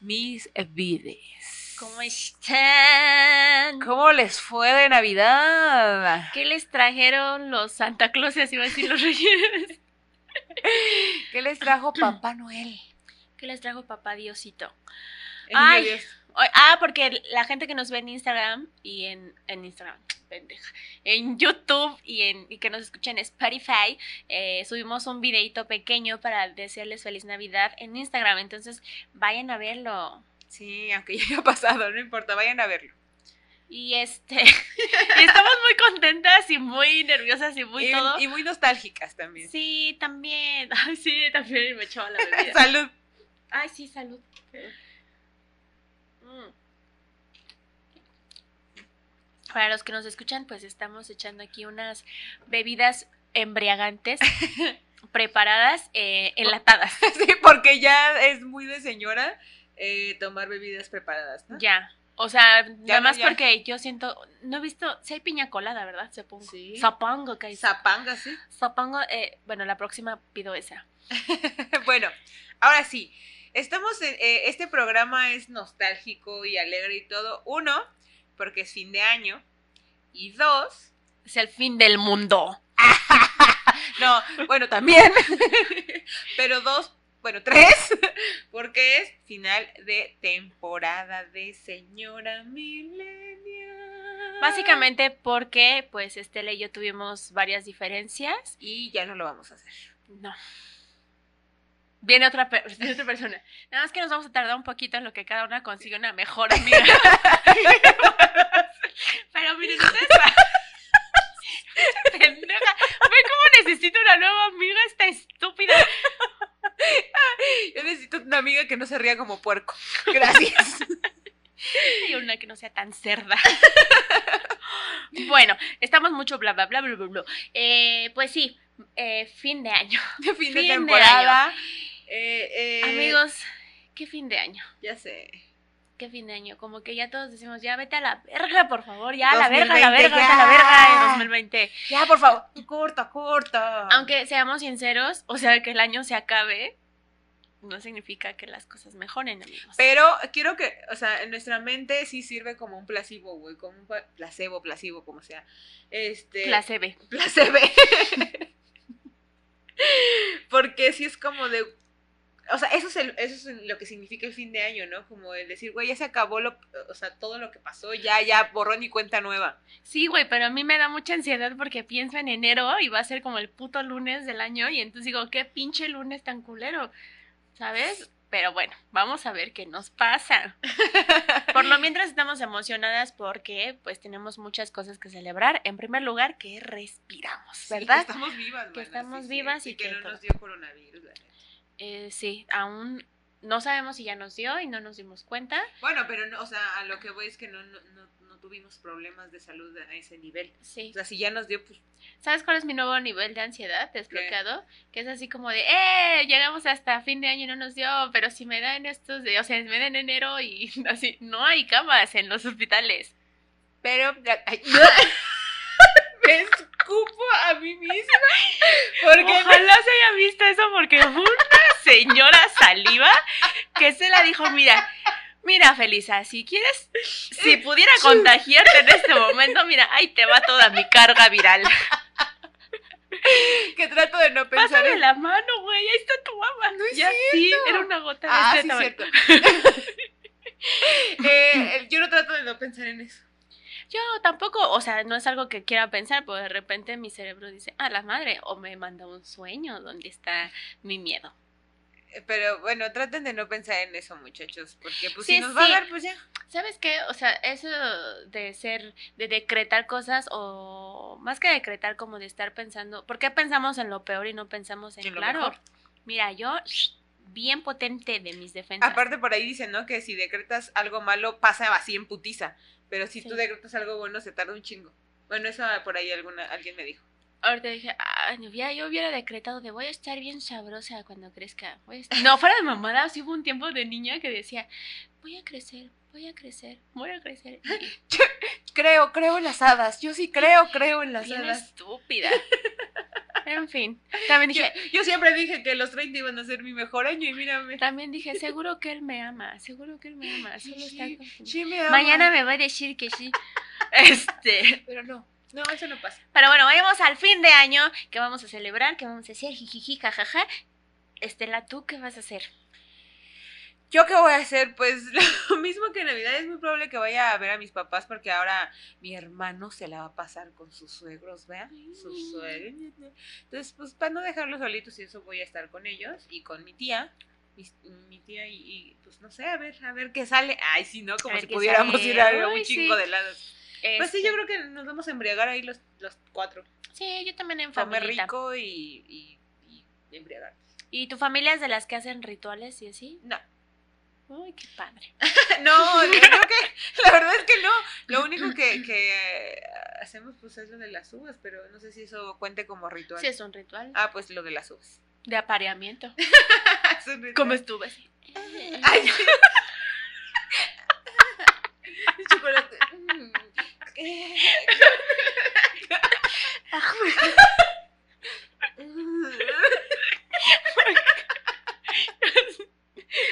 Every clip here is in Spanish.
mis vides. ¿Cómo están? ¿Cómo les fue de Navidad? ¿Qué les trajeron los Santa Clauses? Iba a decir los reyes. ¿Qué les trajo Papá Noel? ¿Qué les trajo papá Diosito? El Ay. Dios. Ah, porque la gente que nos ve en Instagram y en, en Instagram, pendeja, en YouTube y, en, y que nos escucha en Spotify, eh, subimos un videito pequeño para desearles feliz Navidad en Instagram. Entonces, vayan a verlo. Sí, aunque ya haya pasado, no importa, vayan a verlo. Y este, y estamos muy contentas y muy nerviosas y muy y, todo. y muy nostálgicas también. Sí, también. Ay, sí, también me echaba la bebida. Salud. Ay, sí, salud. Mm. Para los que nos escuchan, pues estamos echando aquí unas bebidas embriagantes preparadas, eh, enlatadas. Sí, porque ya es muy de señora eh, tomar bebidas preparadas, ¿no? Ya. O sea, nada no, más ya. porque yo siento, no he visto, si hay piña colada, ¿verdad? Supongo. Sí. Zapango, que hay. Zapanga, sí. Zapango, eh, bueno, la próxima pido esa. bueno, ahora sí. Estamos en, eh, este programa es nostálgico y alegre y todo. Uno, porque es fin de año. Y dos, Es el fin del mundo. no, bueno, también. Pero dos, bueno, tres, porque es final de temporada de Señora Millennial. Básicamente porque, pues, Estela y yo tuvimos varias diferencias. Y ya no lo vamos a hacer. No. Viene otra, per- viene otra persona. Nada más que nos vamos a tardar un poquito en lo que cada una consigue una mejor amiga. Pero miren, ustedes. Pendeja. Ve cómo necesito una nueva amiga esta estúpida. Yo necesito una amiga que no se ría como puerco. Gracias. Y una que no sea tan cerda. Bueno, estamos mucho bla bla bla bla bla. bla. Eh, pues sí, eh, fin de año. Fin de Fin de temporada. Eh, eh, Amigos, ¿qué fin de año? Ya sé. ¿Qué fin de año? Como que ya todos decimos, ya vete a la verga, por favor, ya a la verga, a la 2020, verga, vete a la ya. verga en 2020. Ya, por favor. Corta, corta. Aunque seamos sinceros, o sea, que el año se acabe, no significa que las cosas mejoren, amigos. Pero quiero que, o sea, en nuestra mente sí sirve como un placebo, güey, como un placebo, placebo, como sea. Este. Placebe. placebo. Porque sí es como de. O sea, eso es, el- eso es lo que significa el fin de año, ¿no? Como el decir, güey, ya se acabó lo, o sea, todo lo que pasó, ya, ya, borrón y cuenta nueva. Sí, güey, pero a mí me da mucha ansiedad porque pienso en enero y va a ser como el puto lunes del año y entonces digo, qué pinche lunes tan culero, ¿sabes? Pero bueno, vamos a ver qué nos pasa. Por lo mientras estamos emocionadas porque pues tenemos muchas cosas que celebrar. En primer lugar, que respiramos, Sí, ¿verdad? que estamos vivas, Que estamos sí, vivas sí, y que, que no todo. nos dio coronavirus, neta. Eh, sí, aún no sabemos si ya nos dio y no nos dimos cuenta. Bueno, pero, no, o sea, a lo que voy es que no, no, no, no tuvimos problemas de salud a ese nivel. Sí. O sea, si ya nos dio, pues, ¿Sabes cuál es mi nuevo nivel de ansiedad desbloqueado? Que es así como de, ¡eh! Llegamos hasta fin de año y no nos dio, pero si me da en estos, de, o sea, si me da en enero y así, no hay camas en los hospitales. pero... ay, me escupo a mí misma. Porque Ojalá se haya visto eso porque señora saliva que se la dijo, mira, mira Felisa, si quieres, si pudiera contagiarte en este momento, mira, ahí te va toda mi carga viral. que trato de no pensar Pásame en... la mano, güey, ahí está tu mamá. No es ya, sí, era una gota de Ah, este sí, cierto. Eh, yo no trato de no pensar en eso. Yo tampoco, o sea, no es algo que quiera pensar, pero de repente mi cerebro dice, ah, la madre, o me manda un sueño donde está mi miedo. Eh, Pero bueno, traten de no pensar en eso, muchachos. Porque pues Sí, si nos va a dar, pues ya. ¿Sabes qué? O sea, eso de ser, de decretar cosas o más que decretar como de estar pensando, ¿por qué pensamos en lo peor y no pensamos en, En lo claro? mejor. Mira, yo bien potente de mis defensas. Aparte por ahí dicen, ¿no? Que si decretas algo malo, pasa así en putiza. Pero si Sí. tú decretas algo bueno, se tarda un chingo. Bueno, eso por ahí alguna, alguien me dijo. Ahorita dije, ah, ya yo hubiera decretado de voy a estar bien sabrosa cuando crezca. voy a estar-". No, fuera de mamada, sí hubo un tiempo de niña que decía, voy a crecer, voy a crecer, voy a crecer. Creo, creo en las hadas. Yo sí creo, creo en las bien hadas. estúpida. En fin, también dije, yo siempre dije que los 30 iban a ser mi mejor año y mírame. también dije, seguro que él me ama, seguro que él me ama, solo está sí me ama. Mañana me va a decir que sí. Este, Pero no, no, eso no pasa. pero bueno, vayamos al fin de año, que vamos a celebrar, que vamos a hacer jijiji, jajaja. Estela, ¿tú qué vas a hacer? ¿Yo qué voy a hacer? Pues lo mismo que en Navidad. Es muy probable que vaya a ver a mis papás porque ahora mi hermano se la va a pasar con sus suegros, ¿vean? Sus suegros. Entonces, pues para no dejarlos solitos y eso voy a estar con ellos y con mi tía. Mi, mi tía y, y, pues no sé, a ver, a ver qué sale. Ay, si no, como ver si pudiéramos sale. ir a Uy, un chingo sí. de lados. Pues sí, Este, yo creo que nos vamos a embriagar ahí los, los cuatro. Sí, yo también en Comer rico y, y, y embriagarnos. ¿Y tu familia es de las que hacen rituales y así? No. Uy, qué padre. No, yo creo que la verdad es que no. Lo único que, que hacemos pues es lo de las uvas, pero no sé si eso cuente como ritual. Sí, es un ritual. Ah, pues lo de las uvas. De apareamiento. ¿Cómo estuve? así. Ay, sí. Chocolate.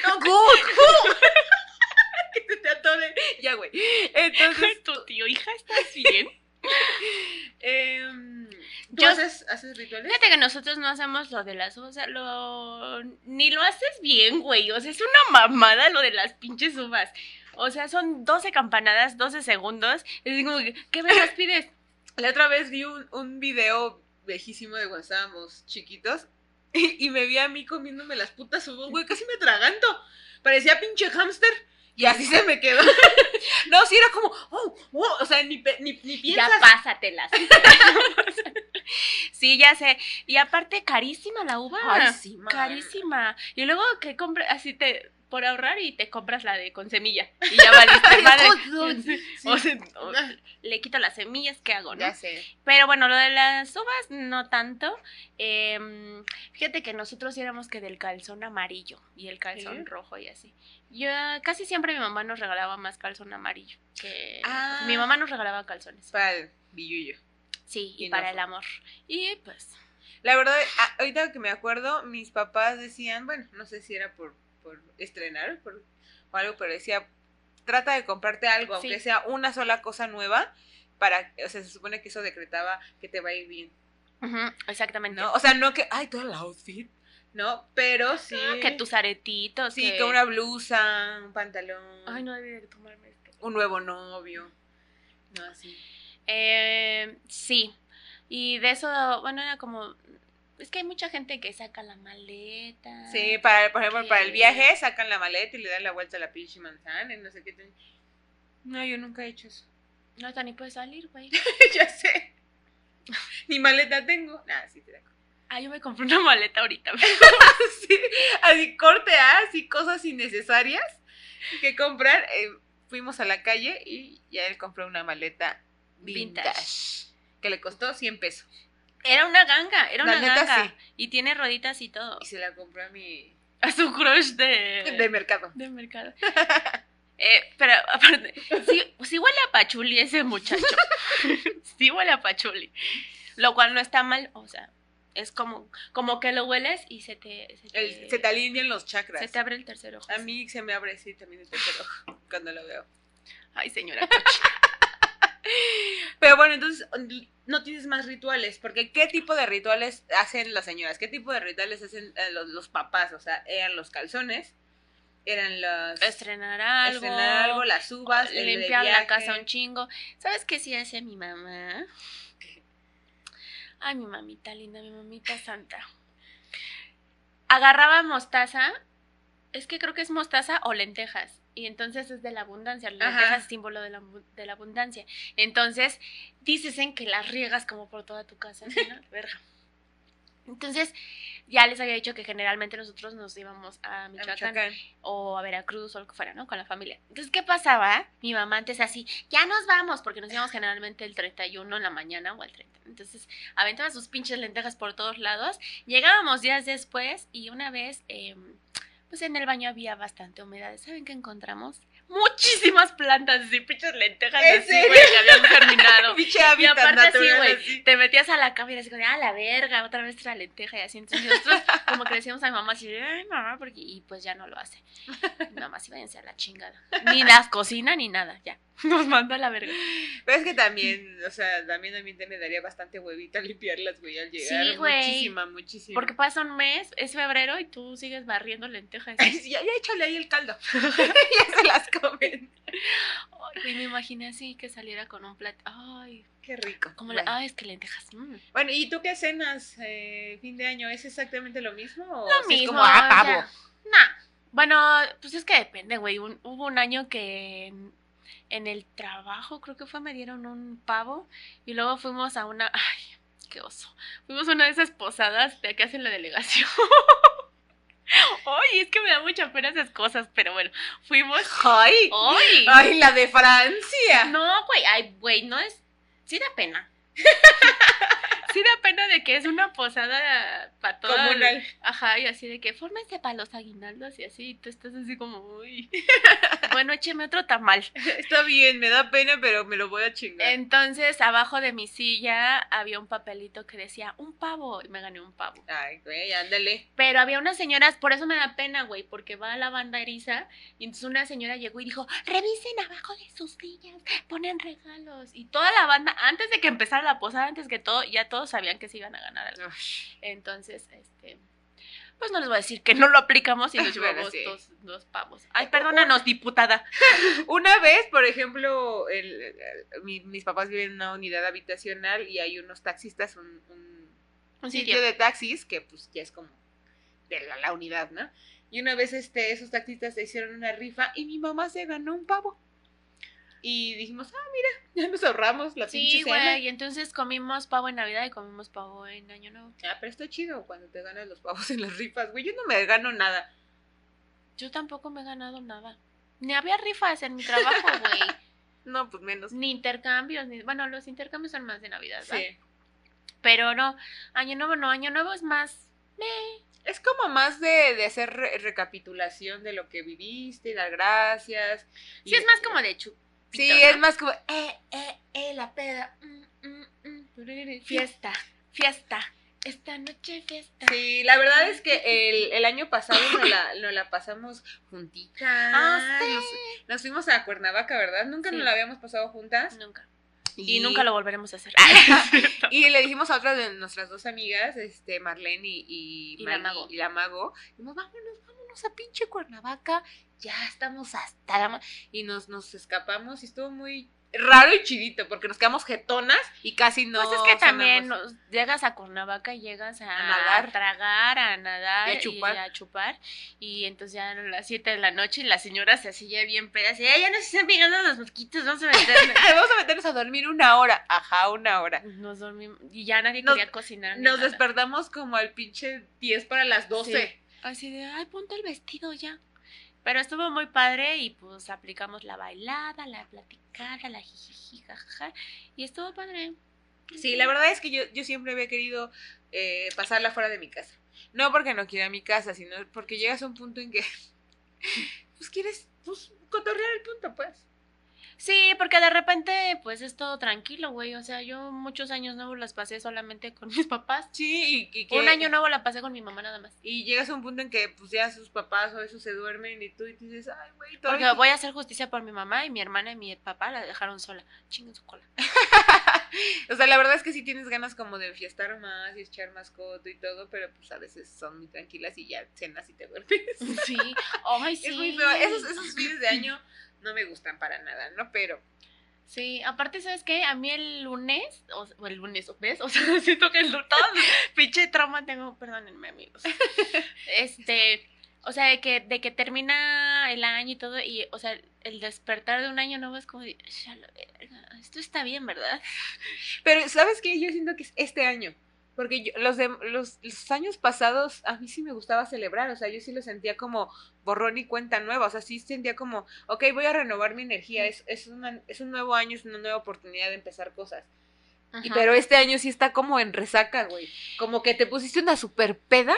No, good, good. Que se te atore. Ya, güey. Entonces, tu tío, hija, ¿estás bien? em, ¿tú Yo- haces, haces rituales? Fíjate que nosotros no hacemos lo de las uvas, o sea, lo... Ni lo haces bien, güey, o sea, es una mamada lo de las pinches uvas. O sea, son 12 campanadas, 12 segundos, es como ¿qué me las pides? La otra vez vi un, un video viejísimo de cuando estábamos chiquitos y, y me vi a mí comiéndome las putas uvas, güey, casi me atraganto. Parecía pinche hámster y así se me quedó. no, sí era como, oh, oh, o sea, ni, ni, ni Ya piensas. pásatelas. sí, ya sé. Y aparte, carísima la uva. Man. Carísima. Y luego que compras, así te, por ahorrar y te compras la de con semilla. Y ya valiste madre. Sí. O sea, o- le quito las semillas, ¿qué hago, no? Ya sé. Pero bueno, lo de las uvas, no tanto. Em, fíjate que nosotros éramos que del calzón amarillo y el calzón ¿Sí? rojo y así. Yo casi siempre mi mamá nos regalaba más calzón amarillo que Ah. mi mamá nos regalaba calzones. Para el billullo. Sí, y, Y para no el amor. Y pues La verdad, ahorita que me acuerdo, mis papás decían, bueno, no sé si era por, por estrenar por, o algo, pero decía, trata de comprarte algo, aunque Sí. sea una sola cosa nueva, para, o sea, se supone que eso decretaba que te va a ir bien, exactamente. ¿no? O sea, no que, ay, todo el outfit, ¿no? Pero sí, Ah, que tus aretitos, sí, que que una blusa, un pantalón, Ay, no debí de tomarme esto. un nuevo novio, no, así. Eh, sí. Y de eso, bueno, era como es que hay mucha gente que saca la maleta. Sí, para, por ejemplo, para el viaje sacan la maleta y le dan la vuelta a la pinche manzana y no sé qué. te- No, yo nunca he hecho eso. No, hasta ni puedes salir, güey. ya sé. Ni maleta tengo. Nada, sí te. Ah, yo me compré una maleta ahorita. Sí, así corte A, así cosas innecesarias que comprar. Eh, fuimos a la calle y ya él compró una maleta vintage, Vintage. que le costó 100 pesos. Era una ganga, era La una neta, ganga. sí. Y tiene rueditas y todo. Y se la compró a mi A su crush de... de mercado. de mercado. Eh, pero aparte, sí, sí huele a pachuli ese muchacho. sí huele a pachuli. Lo cual no está mal, o sea, es como, como que lo hueles y se te, se te, El- se te alinean los chakras. se te abre el tercer ojo. A mí se me abre así también el tercer ojo cuando lo veo. Ay, señora. Pero bueno, entonces no tienes más rituales, porque ¿qué tipo de rituales hacen las señoras? ¿Qué tipo de rituales hacen eh, los, los papás? O sea, eran los calzones, eran los Estrenar algo. estrenar algo, las uvas, limpiar la casa un chingo. ¿Sabes qué sí hace mi mamá? Ay, mi mamita linda, mi mamita santa. Agarraba mostaza, es que creo que es mostaza o lentejas. Y entonces es de la abundancia. La Ajá. lenteja es símbolo de la, de la abundancia. Entonces, dices en que las riegas como por toda tu casa. ¿sí, no? Verga. Entonces, ya les había dicho que generalmente nosotros nos íbamos a A Michoacán Michoacán. o a Veracruz o lo que fuera, ¿no? Con la familia. Entonces, ¿qué pasaba? Mi mamá antes así, ya nos vamos, porque nos íbamos generalmente el 31 en la mañana o el 30. Entonces, aventaba sus pinches lentejas por todos lados. Llegábamos días después y una vez, eh, pues en el baño había bastante humedad. ¿Saben qué encontramos? Muchísimas plantas, así, pinches lentejas ¿En así, güey, que habían germinado. Pinche Y aparte así, güey, te metías a la cama y eras como, ah, la verga, otra vez la lenteja y así. Entonces nosotros como que decíamos a mi mamá así, ay, mamá, porque... Y pues ya no lo hace. Mamá sí váyanse a la chingada. Ni las cocina ni nada, ya. Nos manda a la verga. Pero es que también, o sea, también a mí te me daría bastante huevita limpiarlas, güey, al llegar. Sí, güey. Muchísima, muchísima. Porque pasa un mes, es febrero y tú sigues barriendo lentejas. Ya, ya échale ahí el caldo. ya se las comen. Ay, me imaginé así que saliera con un plato. Ay, Qué rico. como la... Ay, es que lentejas. mm. Bueno, ¿y tú qué cenas eh, fin de año? ¿Es exactamente lo mismo? ¿O Lo sí es mismo. como, ah, pavo? Nah. Bueno, pues es que depende, güey. Un- hubo un año que en, en el trabajo, creo que fue, me dieron un pavo. Y luego fuimos a una. Ay, qué oso. Fuimos a una de esas posadas de que hacen la delegación. Ay, es que me da mucha pena esas cosas, pero bueno, fuimos. ¡Ay! ¡Ay! ¡Ay, la de Francia! No, güey, ay, güey, no es. Sí da pena. Da pena de que es una posada para toda. el- Comunal. Ajá, y así de que fórmense para los aguinaldos y así, y tú estás así como, uy. bueno, écheme otro tamal. Está bien, me da pena, pero me lo voy a chingar. Entonces, abajo de mi silla había un papelito que decía un pavo, y me gané un pavo. Ay, güey, ándale. Pero había unas señoras, por eso me da pena, güey, porque va a la banda eriza y entonces una señora llegó y dijo, revisen abajo de sus sillas, ponen regalos. Y toda la banda, antes de que empezara la posada, antes que todo, ya todos sabían que se iban a ganar algo. Entonces, este, pues no les voy a decir que no lo aplicamos y nos llevamos sí. dos, dos pavos. Ay, perdónanos, diputada. Una vez, por ejemplo, el- el- mi- mis papás viven en una unidad habitacional y hay unos taxistas, un, un Un sitio sitio. de taxis que pues ya es como de la, la unidad, ¿no? Y una vez este, esos taxistas se hicieron una rifa y mi mamá se ganó un pavo. Y dijimos, ah, mira, ya nos ahorramos la Sí, pinche cena. güey, y entonces comimos pavo en Navidad y comimos pavo en Año Nuevo. Ah, pero está chido cuando te ganas los pavos en las rifas, güey. Yo no me gano nada. Yo tampoco me he ganado nada. Ni había rifas en mi trabajo, güey. No, pues menos. ni intercambios, ni... Bueno, los intercambios son más de Navidad, ¿verdad? Sí. Pero no, Año Nuevo no, Año Nuevo es más... meh. Es como más de, de hacer re- recapitulación de lo que viviste, dar gracias. Sí, es más como de chup. Sí, ¿no? es más como, eh, eh, eh, la peda. mm, mm, mm, Fiesta, fiesta. Esta noche fiesta. Sí, la verdad es que el, el año pasado nos la, nos la pasamos juntitas. Ah, sí. nos, nos fuimos a Cuernavaca, ¿verdad? Nunca Sí. nos la habíamos pasado juntas. Nunca. Y, nunca lo volveremos a hacer. Y le dijimos a otra de nuestras dos amigas, este, Marlene y, y, Y la Mari- Mago. y la Mago, dijimos, vámonos, vámonos a pinche Cuernavaca, ya estamos hasta la... ma-". Y nos, nos escapamos y estuvo muy raro y chidito, porque nos quedamos jetonas y casi no pues es que también nos- llegas a Cuernavaca y llegas a, A nadar. tragar, a nadar Y a chupar. a chupar. Y entonces ya a las 7 de la noche y la señora se hacía bien pedas y "Ay, ya nos están pegando los mosquitos, vamos a meternos. Vamos a meternos a dormir una hora, ajá, una hora. Nos dormimos y ya nadie Nos- quería cocinar. Nos nada. despertamos como al pinche 10 para las 12. Sí. Así de, ay, ponte el vestido ya. Pero estuvo muy padre y pues aplicamos la bailada, la platicada, la jijiji, jajaja. Y estuvo padre. Sí, la verdad es que yo, yo siempre había querido eh, pasarla fuera de mi casa. No porque no quiera mi casa, sino porque llegas a un punto en que pues quieres pues, el punto, pues. Sí, porque de repente pues es todo tranquilo, güey. O sea, yo muchos años nuevos las pasé solamente con mis papás. Sí, y, y que... Un año nuevo la pasé con mi mamá nada más. Y llegas a un punto en que pues ya sus papás o eso se duermen y tú y dices, ay, güey, Porque todavía voy a hacer justicia por mi mamá y mi hermana y mi papá la dejaron sola. Chingue su cola. O sea, la verdad es que sí tienes ganas como de fiestar más y echar más coto y todo, pero pues a veces son muy tranquilas y ya cenas y te duermes. Sí. Ay, sí. Es muy feo. Esos, esos fines de año no me gustan para nada, ¿no? Pero Sí, aparte, ¿sabes qué? A mí el lunes, o, el lunes, ¿ves? O sea, siento que el todo pinche trauma tengo, perdónenme, amigos. Este, o sea, de que, de que termina el año y todo, y, o sea, el despertar de un año nuevo es como, de, "Ya la verga, esto está bien, ¿verdad? Pero, ¿sabes qué? Yo siento que es este año. Porque yo- los, de, los, los años pasados a mí sí me gustaba celebrar. O sea, yo sí lo sentía como borrón y cuenta nueva. O sea, sí sentía como, ok, voy a renovar mi energía. Es, es, una- es un nuevo año, es una nueva oportunidad de empezar cosas. Y, pero este año sí está como en resaca, güey. Como que te pusiste una super peda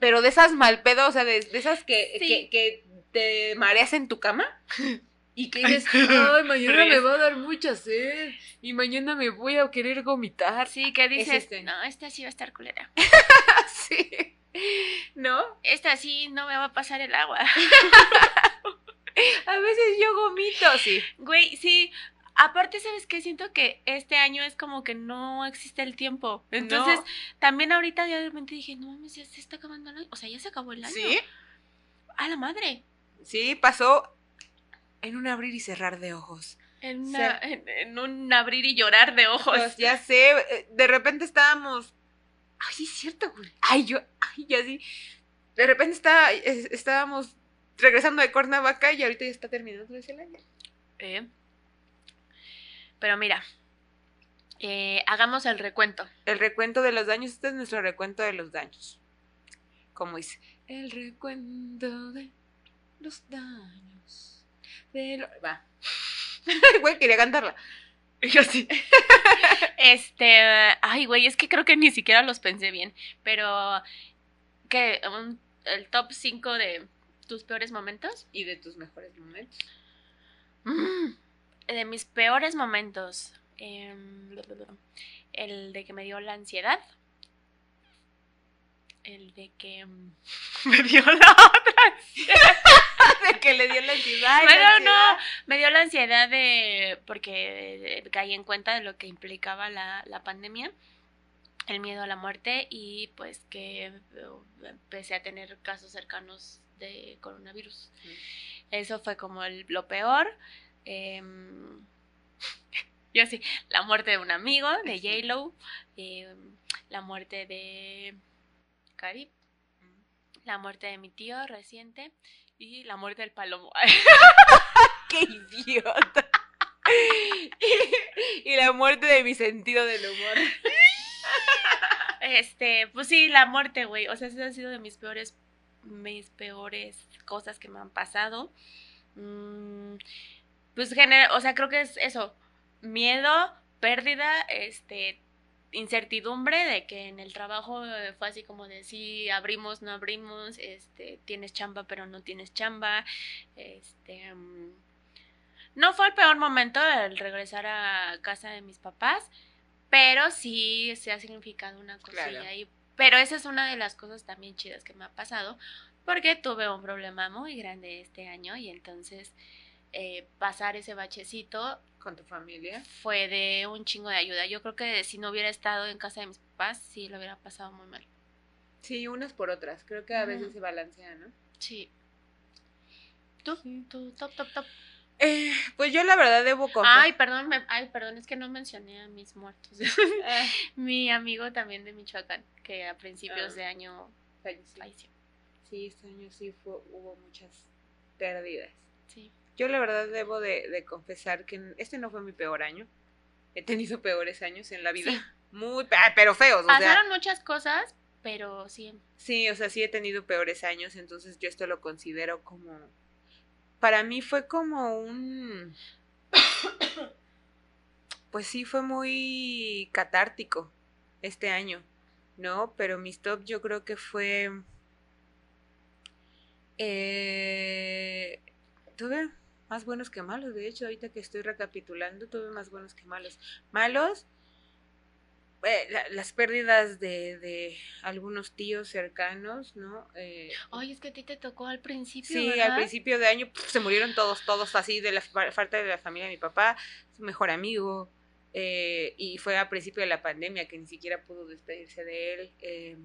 pero de esas mal pedo, o sea, de, de esas que, Sí. que, que te mareas en tu cama y que dices, ay, mañana me va a dar mucha sed y mañana me voy a querer vomitar. Sí, que dices, este. no, esta sí va a estar culera. Sí. ¿No? Esta sí no me va a pasar el agua. A veces yo vomito, sí. Güey, sí. Aparte, ¿sabes qué? Siento que este año es como que no existe el tiempo. Entonces, No. también ahorita de repente dije, no mames, ya se está acabando el año. O sea, ya se acabó el año. Sí, A la madre. sí, pasó en un abrir y cerrar de ojos. En, una- en, en un abrir y llorar de ojos. Pues ya sé, eh, de repente estábamos. Ay, sí es cierto, güey. Ay, yo, ay, ya sí. De repente está, es- estábamos regresando de Cuernavaca y ahorita ya está terminando el año. Eh, Pero mira, eh, hagamos el recuento. El recuento de los daños, este es nuestro recuento de los daños. Como dice, el recuento de los daños. De lo- Va. Güey, quería cantarla. Yo sí. Este, ay, güey, es que creo que ni siquiera los pensé bien, pero que un- el top 5 de tus peores momentos. Y de tus mejores momentos. Mm, de mis peores momentos. em, el de que me dio la ansiedad. El de que mm, me dio la otra de que le dio la ansiedad. la Bueno, ansiedad. no, me dio la ansiedad de porque eh, caí en cuenta de lo que implicaba la, la pandemia, el miedo a la muerte y pues que eh, empecé a tener casos cercanos de coronavirus. Mm. Eso fue como el- lo peor. Em, yo sí, la muerte de un amigo, de J-Lo, em, la muerte de Cari, la muerte de mi tío reciente y la muerte del palomo. ¡Qué idiota! y la muerte de mi sentido del humor. Este, pues sí, la muerte, güey. O sea, esa ha sido de mis peores, mis peores cosas que me han pasado. Mm, pues genera, o sea, creo que es eso. Miedo, pérdida, este, incertidumbre de que en el trabajo eh, fue así como de sí, abrimos, no abrimos, este, tienes chamba, pero no tienes chamba. Este, mm, no fue el peor momento el regresar a casa de mis papás, pero sí se ha significado una cosilla Claro. ahí. Pero esa es una de las cosas también chidas que me ha pasado, porque tuve un problema muy grande este año y entonces eh, pasar ese bachecito Con tu familia. fue de un chingo de ayuda. Yo creo que si no hubiera estado en casa de mis papás, sí lo hubiera pasado muy mal. Sí, unas por otras. Creo que a veces se balancea, ¿no? Sí. ¿Tú? ¿Tú? Top, top, top. Eh, pues yo la verdad debo confesar. Ay, perdón, me- ay, perdón, es que no mencioné a mis muertos. Ah, Mi amigo también de Michoacán, que a principios Ah. de año falleció. falleció. Sí, este año sí fue, hubo muchas pérdidas. Sí. Yo la verdad debo de, de confesar que este no fue mi peor año. He tenido peores años en la vida. Sí. Muy, ah, pero feos, o sea. Pasaron muchas cosas, pero sí. Sí, o sea, sí he tenido peores años, entonces yo esto lo considero como... Para mí fue como un... Pues sí, fue muy catártico este año, ¿no? Pero mis top yo creo que fue... Eh, tuve más buenos que malos, de hecho, ahorita que estoy recapitulando, tuve más buenos que malos. Malos, eh, la- las pérdidas de, de algunos tíos cercanos, ¿no? Eh, Ay, es que a ti te tocó al principio. sí, ¿verdad? al principio de año se murieron todos, todos así, de la fa- falta de la familia de mi papá, su mejor amigo, eh, y fue a principio de la pandemia que ni siquiera pudo despedirse de él, eh,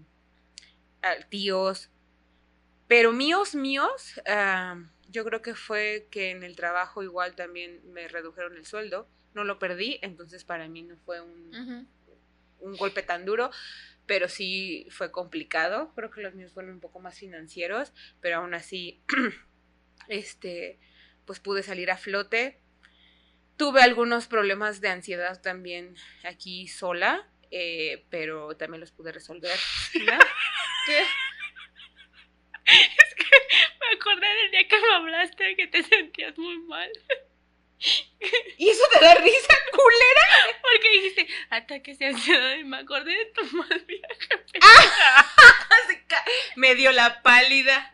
tíos, pero míos, míos, ah, yo creo que fue que en el trabajo igual también me redujeron el sueldo, no lo perdí, entonces para mí no fue un, un golpe tan duro, pero sí fue complicado. Creo que los míos fueron un poco más financieros, pero aún así, este, pues pude salir a flote. Tuve algunos problemas de ansiedad también aquí sola, eh, pero también los pude resolver. ¿no? ¿Qué? Acordé del día que me hablaste que te sentías muy mal. ¿Y eso te da risa, culera? Porque dijiste, ataques de ansiedad y me acordé de tu mal viaje. Ca- me dio la pálida.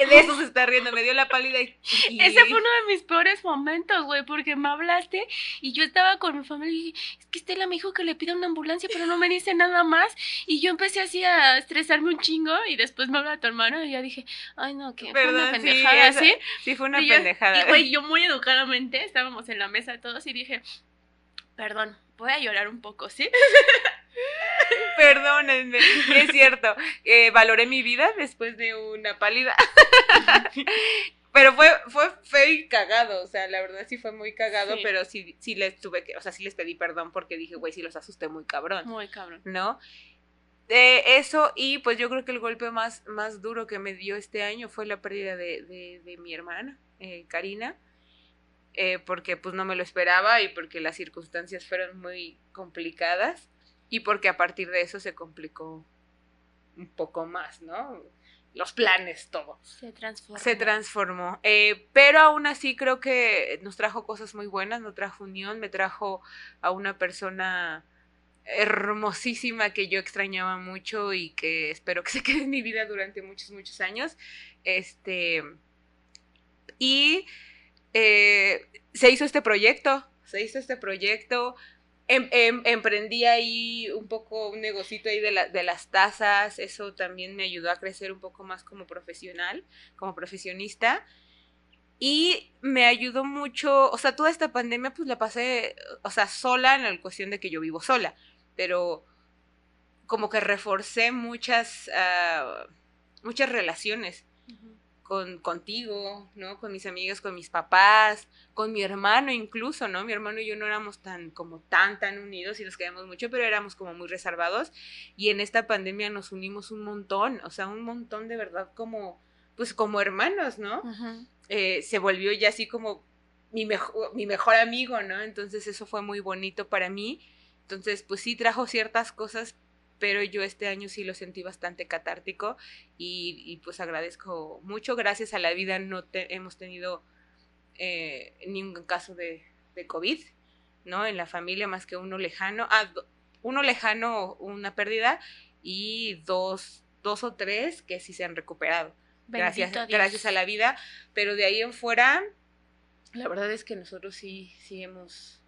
Eh, de eso se está riendo, me dio la pálida y... Ese fue uno de mis peores momentos, güey, porque me hablaste y yo estaba con mi familia y dije, es que Estela me dijo que le pida una ambulancia, pero no me dice nada más. Y yo empecé así a estresarme un chingo y después me habla tu hermano y yo dije, ay no, que fue una sí, pendejada esa- así. Sí, fue una y yo, pendejada. Y güey, yo muy educadamente estábamos en la mesa todos y dije, perdón, voy a llorar un poco, ¿sí? Perdónenme, es cierto. eh, valoré mi vida después de una pálida. Pero fue, fue y cagado, o sea, la verdad sí fue muy cagado, Sí. pero sí, sí les tuve que, o sea, sí les pedí perdón porque dije, güey, sí los asusté muy cabrón, Muy cabrón. ¿no? Eh, eso, y pues yo creo que el golpe más, más duro que me dio este año fue la pérdida de, de, de mi hermana, eh, Karina, eh, porque pues no me lo esperaba y porque las circunstancias fueron muy complicadas y porque a partir de eso se complicó un poco más, ¿no? Los planes, todo. Se transformó. Se transformó. Eh, pero aún así creo que nos trajo cosas muy buenas, nos trajo unión, me trajo a una persona hermosísima que yo extrañaba mucho y que espero que se quede en mi vida durante muchos, muchos años. Este. Y eh, se hizo este proyecto, se hizo este proyecto. Em- em- emprendí ahí un poco un negocito ahí de, la- de las tazas, eso también me ayudó a crecer un poco más como profesional, como profesionista. Y me ayudó mucho, o sea, toda esta pandemia pues la pasé, o sea, sola en la cuestión de que yo vivo sola, pero como que reforcé muchas, ah, muchas relaciones. Con, contigo, ¿no? Con mis amigas, con mis papás, con mi hermano incluso, ¿no? Mi hermano y yo no éramos tan, como tan, tan unidos y nos quedamos mucho, pero éramos como muy reservados. Y en esta pandemia nos unimos un montón, o sea, un montón de verdad como, pues como hermanos, ¿no? Eh, se volvió ya así como mi, mejo- mi mejor amigo, ¿no? Entonces eso fue muy bonito para mí. Entonces, pues sí trajo ciertas cosas, pero yo este año sí lo sentí bastante catártico y, y, pues agradezco mucho. Gracias a la vida no te- hemos tenido eh, ningún caso de, de COVID, ¿no? En la familia más que uno lejano. Ah, uno lejano, una pérdida y dos, dos o tres que sí se han recuperado gracias, Dios. gracias a la vida, pero de ahí en fuera, la verdad es que nosotros sí, sí hemos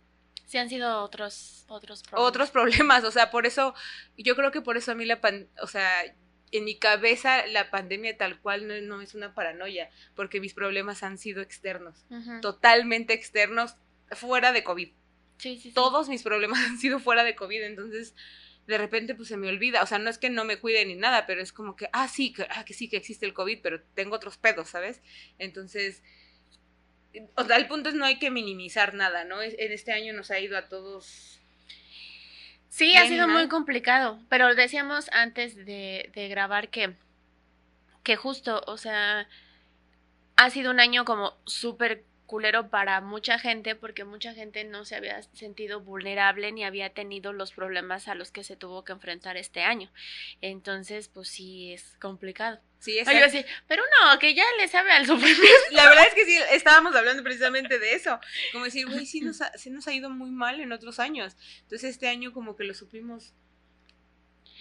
Sí han sido otros, otros problemas. otros problemas, o sea, por eso, yo creo que por eso a mí la pan, o sea, en mi cabeza la pandemia tal cual no, no es una paranoia, porque mis problemas han sido externos, totalmente externos, fuera de COVID. Sí, sí, sí. Todos mis problemas han sido fuera de COVID, entonces de repente pues se me olvida, o sea, no es que no me cuide ni nada, pero es como que, ah, sí, que, ah, que sí, que existe el COVID, pero tengo otros pedos, ¿sabes? Entonces, o sea, el punto es no hay que minimizar nada, ¿no? En este año nos ha ido a todos... Sí, Bien ha sido mal. muy complicado, pero decíamos antes de, de grabar que, que justo, o sea, ha sido un año como súper culero para mucha gente porque mucha gente no se había sentido vulnerable ni había tenido los problemas a los que se tuvo que enfrentar este año. Entonces, pues sí, es complicado. Sí, Ay, yo así, pero no, que ya le sabe al sufrimiento. La verdad es que sí, estábamos hablando precisamente de eso. Como decir, güey, sí nos, ha, sí nos ha ido muy mal en otros años. Entonces este año como que lo supimos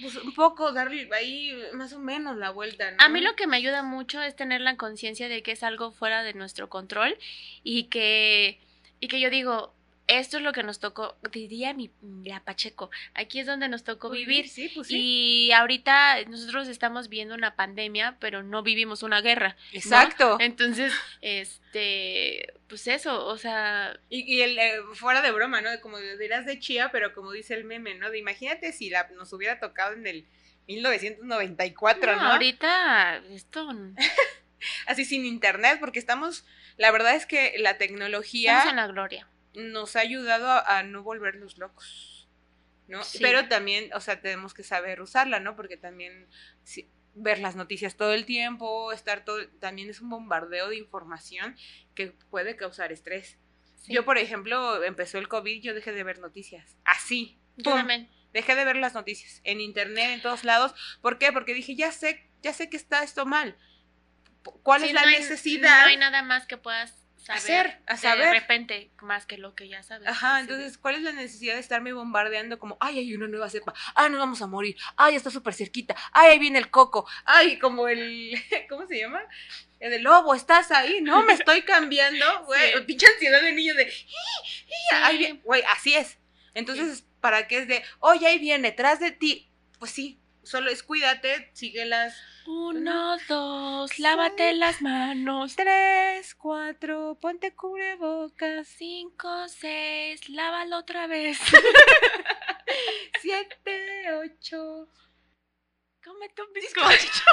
pues, un poco darle ahí más o menos la vuelta, ¿no? A mí lo que me ayuda mucho es tener la conciencia de que es algo fuera de nuestro control y que, y que yo digo, esto es lo que nos tocó, diría mi, la Pacheco, aquí es donde nos tocó Pues, vivir. Sí, pues sí. Y ahorita nosotros estamos viendo una pandemia, pero no vivimos una guerra. ¿no? Exacto. Entonces, este, pues eso, o sea, Y, y el, eh, fuera de broma, ¿no? Como dirás de chía, pero como dice el meme, ¿no? De imagínate si la, nos hubiera tocado en el 1994, no, ¿no? ahorita esto Así sin internet, porque estamos, la verdad es que la tecnología estamos en la gloria. nos ha ayudado a, a no volvernos locos, ¿no? Sí. Pero también, o sea, tenemos que saber usarla, ¿no? Porque también si- ver las noticias todo el tiempo, estar todo, también es un bombardeo de información que puede causar estrés. Sí. Yo, por ejemplo, empezó el COVID, yo dejé de ver noticias. Así. Yo también. Dejé de ver las noticias en internet, en todos lados. ¿Por qué? Porque dije, ya sé, ya sé que está esto mal. ¿Cuál Sí, es la no hay- necesidad? No hay nada más que puedas saber Hacer, a de saber. repente más que lo que ya sabes. Ajá, entonces, ¿cuál es la necesidad de estarme bombardeando como, ay, hay una nueva cepa, ay, nos vamos a morir, ay, está súper cerquita, ay, ahí viene el coco, ay, como el, ¿cómo se llama? El de lobo, estás ahí, no, me estoy cambiando, güey, Sí. pinche ansiedad de niño de, Sí. güey, así es. Entonces, ¿para qué es de, oye, ahí viene, tras de ti? Pues sí, solo es cuídate, síguelas. Uno, dos, lávate las manos. Tres, cuatro, ponte cubrebocas. Cinco, seis, lávalo otra vez. Siete, ocho. Cómete un bizcocho.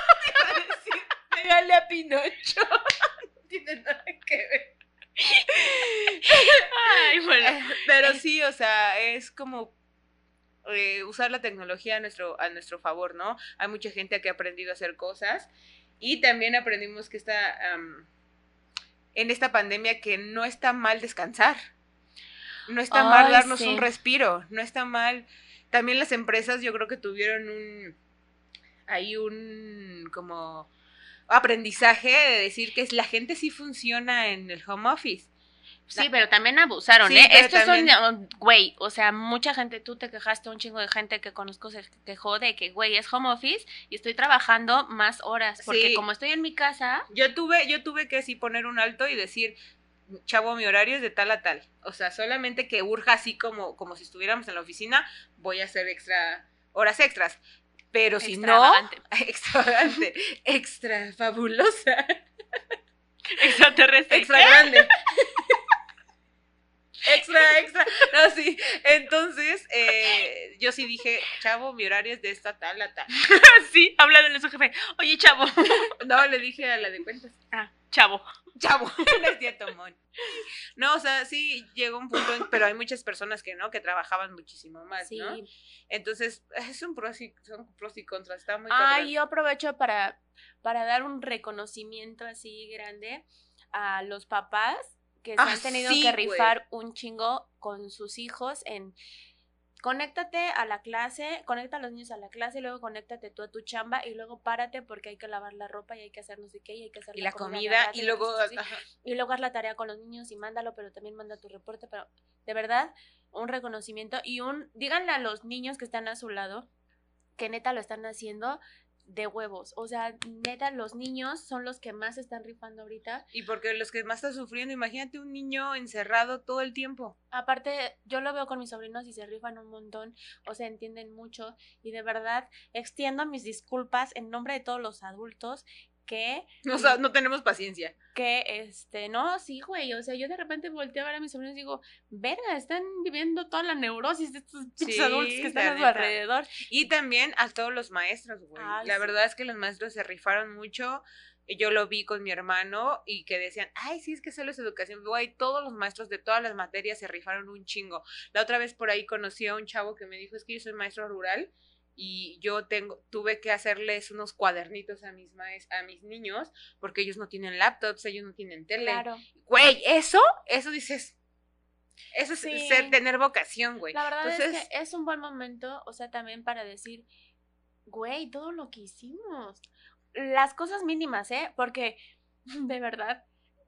Pégale a Pinocho. No tiene nada que ver. Ay, bueno. Pero sí, o sea, es como eh, usar la tecnología a nuestro, a nuestro favor, ¿no? Hay mucha gente que ha aprendido a hacer cosas y también aprendimos que está en esta pandemia que no está mal descansar. No está mal darnos sí. un respiro, no está mal. También las empresas yo creo que tuvieron un ahí un como aprendizaje de decir que la gente sí funciona en el home office. Sí, pero también abusaron, Sí, ¿eh? Estos también- son, güey, o sea, mucha gente, tú te quejaste, un chingo de gente que conozco se quejó de que, güey, es home office y estoy trabajando más horas, porque Sí. como estoy en mi casa, Yo tuve, yo tuve que sí poner un alto y decir, chavo, mi horario es de tal a tal. O sea, solamente que urja así como, como si estuviéramos en la oficina, voy a hacer extra, horas extras. Pero si no, Extravagante. extravagante, extra fabulosa, extraterrestre. extra grande. Extra, extra. No, sí. Entonces, eh, yo sí dije, chavo, mi horario es de esta tal a tal. sí, hablándole a su jefe. Oye, chavo. No, le dije a la de cuentas. Ah, chavo. Chavo, no es cierto, mon. No, o sea, sí llegó un punto, en- pero hay muchas personas que no, que trabajaban muchísimo más, Sí. ¿no? Entonces, es un pros y, son pros y contras, está muy cabrón. yo aprovecho para, para dar un reconocimiento así grande a los papás que se Ah, han tenido sí, que rifar un chingo con sus hijos en conéctate a la clase, conecta a los niños a la clase y luego conéctate tú a tu chamba y luego párate porque hay que lavar la ropa y hay que hacer no sé qué y hay que hacer Y la comida, rato y luego... así. y luego haz la tarea con los niños y mándalo, pero también manda tu reporte, pero de verdad, un reconocimiento y un, díganle a los niños que están a su lado que neta lo están haciendo de huevos, o sea, neta los niños son los que más están rifando ahorita. Y porque los que más están sufriendo, imagínate un niño encerrado todo el tiempo. Aparte, yo lo veo con mis sobrinos y se rifan un montón, o sea, entienden mucho y de verdad extiendo mis disculpas en nombre de todos los adultos que O sea, no tenemos paciencia. que este, no, sí, güey, o sea, yo de repente volteo a ver a mis sobrinos y digo, verga, están viviendo toda la neurosis de estos Sí, adultos que están a su alrededor. Y también a todos los maestros, güey. Ay, la sí. verdad es que los maestros se rifaron mucho. Yo lo vi con mi hermano y que decían, ay, sí, es que solo es educación. Güey, todos los maestros de todas las materias se rifaron un chingo. La otra vez por ahí conocí a un chavo que me dijo, es que yo soy maestro rural y yo tengo, tuve que hacerles unos cuadernitos a mis maes- a mis niños porque ellos no tienen laptops, ellos no tienen tele. Claro. Güey, eso, eso dices, eso es ser- tener vocación, güey. La verdad Entonces, es que es un buen momento, o sea, también para decir, güey, todo lo que hicimos. Las cosas mínimas, ¿eh? Porque, de verdad,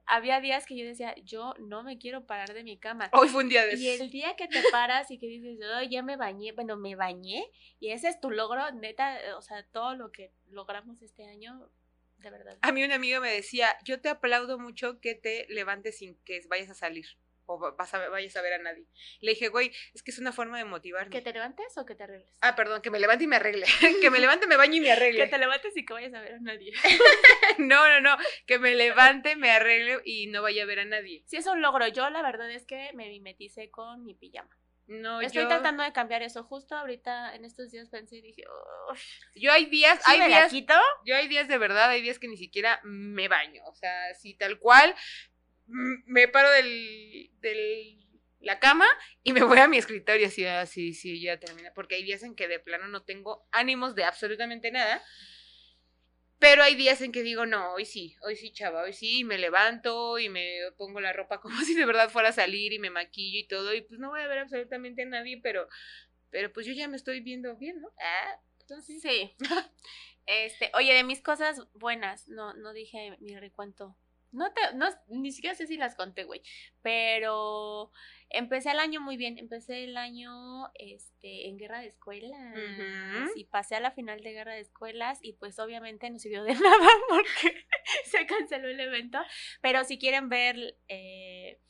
había días que yo decía, yo no me quiero parar de mi cama. hoy fue un día de Y esos. el día que te paras y que dices, oh, ya me bañé, bueno, me bañé, y ese es tu logro, neta, eh, o sea, todo lo que logramos este año, de verdad. A mí una amiga me decía, yo te aplaudo mucho que te levantes sin que vayas a salir o va- vas a, vayas a ver a nadie. Le dije, güey, es que es una forma de motivarme. ¿Que te levantes o que te arregles? Ah, perdón, que me levante y me arregle. que me levante, me bañe y me que arregle. te levantes y que vayas a ver a nadie. no, no, no, que me levante, me arregle y no vaya a ver a nadie. Sí, es un logro. Yo la verdad es que me mimeticé con mi pijama. No, Estoy yo, tratando de cambiar eso. Justo ahorita en estos días pensé y dije, "Uy, yo hay días, ¿sí hay me la días, quito? yo hay días de verdad, hay días que ni siquiera me baño. O sea, si tal cual, me paro del, del la cama y me voy a mi escritorio así, ah, sí, sí, ya termina. Porque hay días en que de plano no tengo ánimos de absolutamente nada. Pero hay días en que digo, no, hoy sí, hoy sí, chava, hoy sí, y me levanto y me pongo la ropa como si de verdad fuera a salir y me maquillo y todo, y pues no voy a ver absolutamente a nadie, pero, pero pues yo ya me estoy viendo bien, ¿no? Ah, entonces, Sí. Este, oye, de mis cosas buenas, no, no dije mi recuento No te, no, ni siquiera sé si las conté, güey. Pero empecé el año muy bien. Empecé el año este, en guerra de escuelas. Y pasé a la final de guerra de escuelas. Y pues obviamente no sirvió de nada porque se canceló el evento. Pero si quieren ver, eh,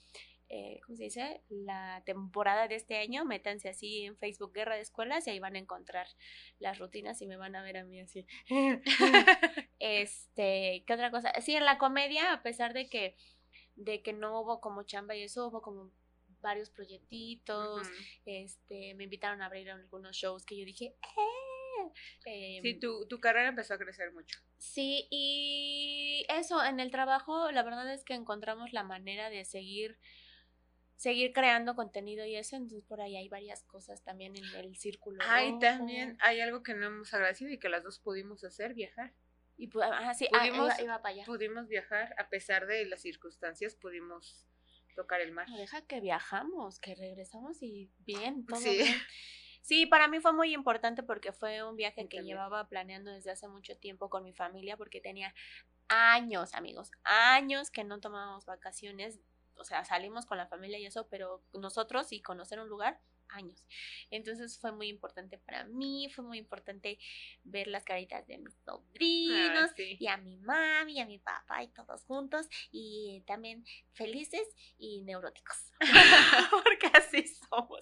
eh, ¿cómo se dice? La temporada de este año, métanse así en Facebook Guerra de Escuelas y ahí van a encontrar las rutinas y me van a ver a mí así. este, ¿qué otra cosa? Sí, en la comedia, a pesar de que, de que no hubo como chamba y eso, hubo como varios proyectitos, este, me invitaron a abrir algunos shows que yo dije, ¡eh! Em, Sí, tu, tu carrera empezó a crecer mucho. Sí, y eso, en el trabajo, la verdad es que encontramos la manera de seguir, seguir creando contenido y eso, entonces por ahí hay varias cosas también en el círculo. Ay, rojo. también hay algo que no hemos agradecido y que las dos pudimos hacer, viajar. Y pu- ah, sí, ah, Pudimos- iba, iba para allá. Pudimos viajar, a pesar de las circunstancias, pudimos tocar el mar. No, deja que viajamos, que regresamos y bien, todo Sí. bien. Sí, para mí fue muy importante porque fue un viaje que llevaba planeando desde hace mucho tiempo con mi familia porque tenía años, amigos, años que no tomábamos vacaciones. O sea, salimos con la familia y eso, pero nosotros y conocer un lugar, años. Entonces fue muy importante para mí, fue muy importante ver las caritas de mis sobrinos, sí. y a mi mami y a mi papá y todos juntos y también felices y neuróticos. Porque así somos.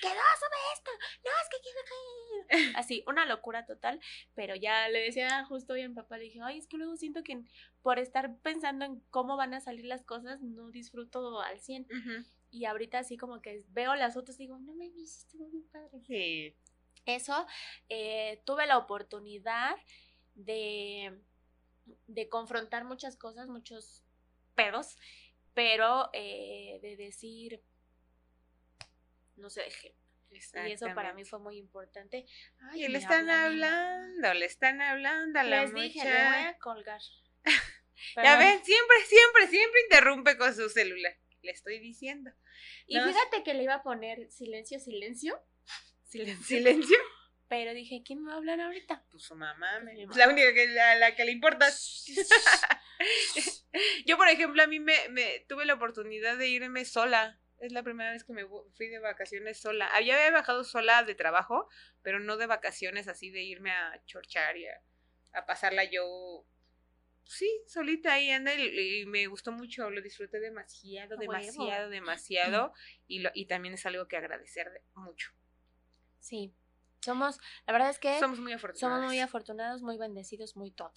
Que no, sube esto. No, es que quiero que... Así, una locura total. Pero ya le decía justo hoy a mi papá, le dije, ay, es que luego siento que por estar pensando en cómo van a salir las cosas, no disfruto al 100. Ujú. Y ahorita así como que veo las fotos y digo, no me estuvo bien padre Sí. eso, eh, tuve la oportunidad de, de confrontar muchas cosas, muchos pedos, pero eh, de decir, no se deje. Y eso para mí fue muy importante. Ay, Y le están hablando, le están hablando a la Les dije, le voy a colgar. Ya Perdón. ven, siempre, siempre, siempre interrumpe con su celular. Le estoy diciendo. Y fíjate que le iba a poner silencio, silencio. Silencio. Silencio. Pero dije, ¿quién me va a hablar ahorita? Pues su mamá, me- Mi es mamá. la única que a la que le importa. Yo, por ejemplo, a mí me, me tuve la oportunidad de irme sola. Es la primera vez que me fu- fui de vacaciones sola. Había había bajado sola de trabajo, pero no de vacaciones así de irme a chorchar y a, a pasarla yo. Sí, solita ahí anda y, y me gustó mucho, lo disfruté demasiado, huevo. demasiado, demasiado y, lo, y también es algo que agradecer de- mucho. Sí. Somos, la verdad es que Somos muy afortunados. somos muy afortunados, muy bendecidos, muy todo.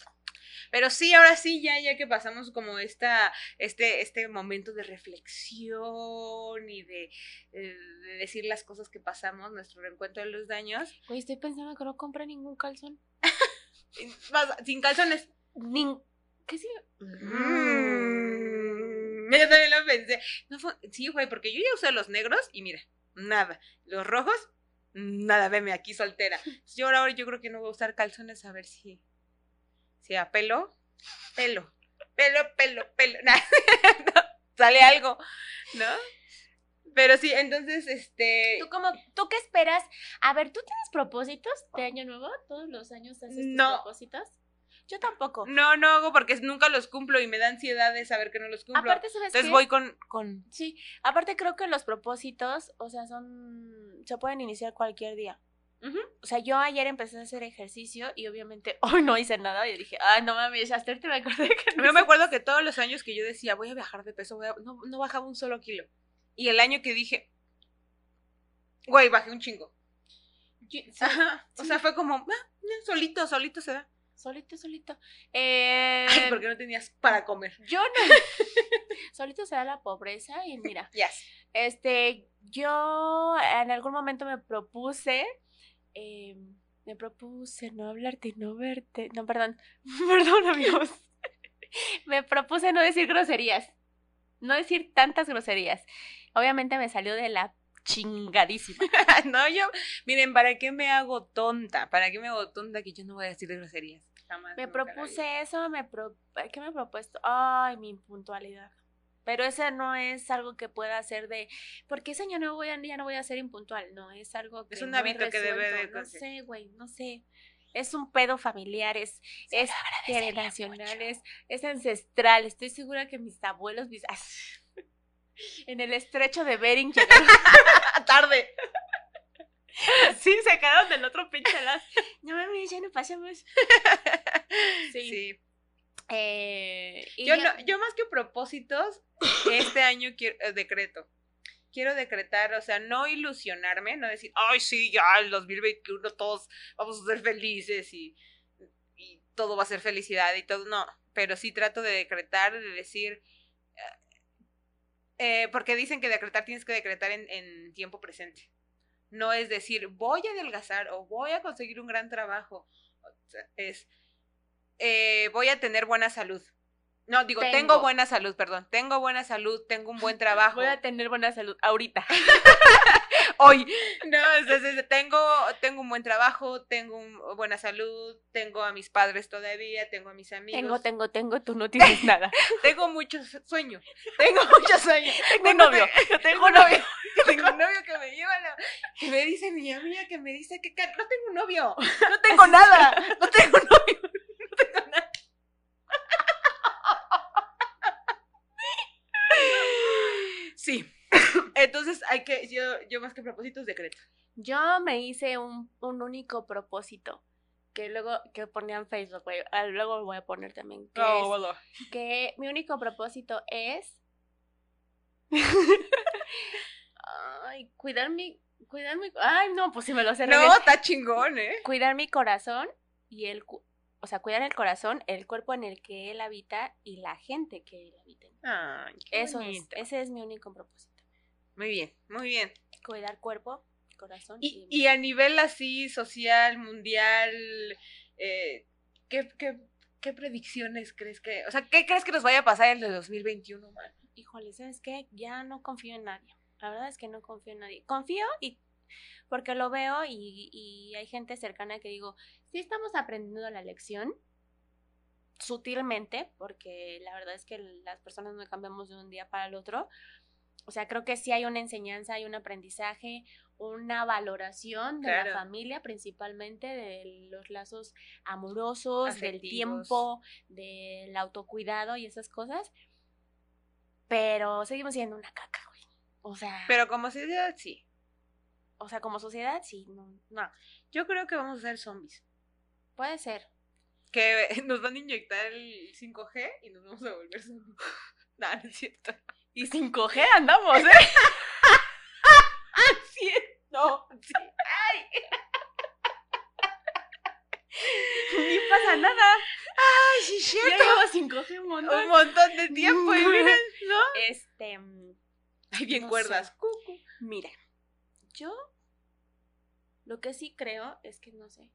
Pero sí, ahora sí, ya, ya que pasamos como esta, este, este momento de reflexión y de, eh, de decir las cosas que pasamos, nuestro reencuentro de los daños, Güey, estoy pensando que no compré ningún calzón. sin calzones. Nin... ¿Qué sí? Mm, Yo también lo pensé. No fue- sí, güey, porque yo ya usé los negros y mira, nada. Los rojos, nada, veme aquí soltera. Yo ahora yo creo que no voy a usar calzones a ver si, si a pelo, pelo, pelo, pelo, pelo. Nah, no, sale algo, ¿no? Pero sí, entonces, este... ¿Tú, cómo, ¿Tú qué esperas? A ver, ¿tú tienes propósitos de año nuevo? ¿Todos los años haces tus No. propósitos? Yo tampoco. No, no hago porque nunca los cumplo y me da ansiedad de saber que no los cumplo. Aparte, ¿sabes Entonces qué? voy con, con... Sí, aparte creo que los propósitos, o sea, son... Se pueden iniciar cualquier día. O sea, yo ayer empecé a hacer ejercicio y obviamente hoy no hice nada y dije, ay, no mames, hasta ahorita me acordé que no Yo me acuerdo que todos los años que yo decía, voy a bajar de peso, voy a- no, no bajaba un solo kilo. Y el año que dije, güey, bajé un chingo. Yo- sí, Ajá. O sea, fue como, ah, solito, solito se da. Solito, solito. Eh, Ay, porque no tenías para comer. Yo no. solito se da la pobreza y mira, Ya. este, yo en algún momento me propuse, eh, me propuse no hablarte, no verte, no, perdón, perdón amigos, me propuse no decir groserías, no decir tantas groserías. Obviamente me salió de la chingadísima. no, yo, miren, ¿para qué me hago tonta? ¿Para qué me hago tonta que yo no voy a decir groserías? Me propuse eso, me pro... ¿qué me he propuesto? Ay, mi impuntualidad. Pero ese no es algo que pueda hacer de, porque ese año no voy a, ya no voy a ser impuntual, no, es algo que Es un no hábito que debe de No sé, güey, no sé. Es un pedo familiar, es, es generacional, es, es ancestral. Estoy segura que mis abuelos, mis... En el estrecho de Bering llegaron Tarde. Sí, se quedaron del otro pinche lado. No mames, ya no pasamos. Sí. Sí. Eh, Yo, ya- no, yo más que propósitos, este año quiero, eh, decreto. Quiero decretar, o sea, no ilusionarme, no decir, ay, sí, ya, el 2021 todos vamos a ser felices y, y todo va a ser felicidad y todo, no. Pero sí trato de decretar, de decir, eh, porque dicen que decretar tienes que decretar en, en tiempo presente. No es decir, voy a adelgazar o voy a conseguir un gran trabajo. Es, eh, voy a tener buena salud. No, digo, tengo. Tengo. buena salud, perdón. Tengo buena salud, tengo un buen trabajo. Voy a tener buena salud ahorita. Hoy. No, entonces tengo, tengo un buen trabajo, tengo un- buena salud, tengo a mis padres todavía, tengo a mis amigos. Tengo, tengo, tengo, tú no tienes nada. tengo mucho sueño. Tengo mucho sueño. Tengo un novio. Tengo un novio. Tengo un novio que me lleva la- que me dice mi amiga que me dice que ca- no tengo un novio. No tengo nada. No tengo novio. No tengo nada. Sí. Entonces hay que yo yo más que propósitos decreto. Yo me hice un, un único propósito. Que luego, que ponía en Facebook, güey. Ah, Luego lo voy a poner también. Que, es- bueno. que mi único propósito es. Ay, cuidar mi. Cuidar mi. Ay, no, pues si me lo sé. No, está chingón, ¿eh? Cuidar mi corazón y el. O sea, cuidar el corazón, el cuerpo en el que él habita y la gente que él habita. Ay, qué Eso es. Ese es mi único propósito. Muy bien, muy bien. Cuidar cuerpo, corazón Y, y. y a nivel así, social, mundial, eh, ¿qué, qué, qué predicciones crees que, o sea, qué crees que nos vaya a pasar en el 2021, man? Híjole, ¿sabes qué? Ya no confío en nadie. La verdad es que no confío en nadie. Confío y porque lo veo y, y hay gente cercana que digo, sí estamos aprendiendo la lección sutilmente, porque la verdad es que las personas no cambiamos de un día para el otro. O sea, creo que sí hay una enseñanza, hay un aprendizaje, una valoración de Claro. la familia, principalmente de los lazos amorosos, del tiempo, del autocuidado y esas cosas. Pero seguimos siendo una caca, güey. O sea, Pero como sociedad, sí. o sea, como sociedad, sí, no, no. Yo creo que vamos a ser zombies. Puede ser. Que nos van a inyectar el 5G y nos vamos a volver zombies. No, no es cierto. Y sin coger andamos, ¿eh? Sí, no, sí. Ni pasa nada. Ay, sí, es Ya cierto. llevo sin coger un montón. Un montón de tiempo y miren, ¿no? Este, mm, Ay, bien No cuerdas. sé. Mira, yo lo que sí creo es que no sé.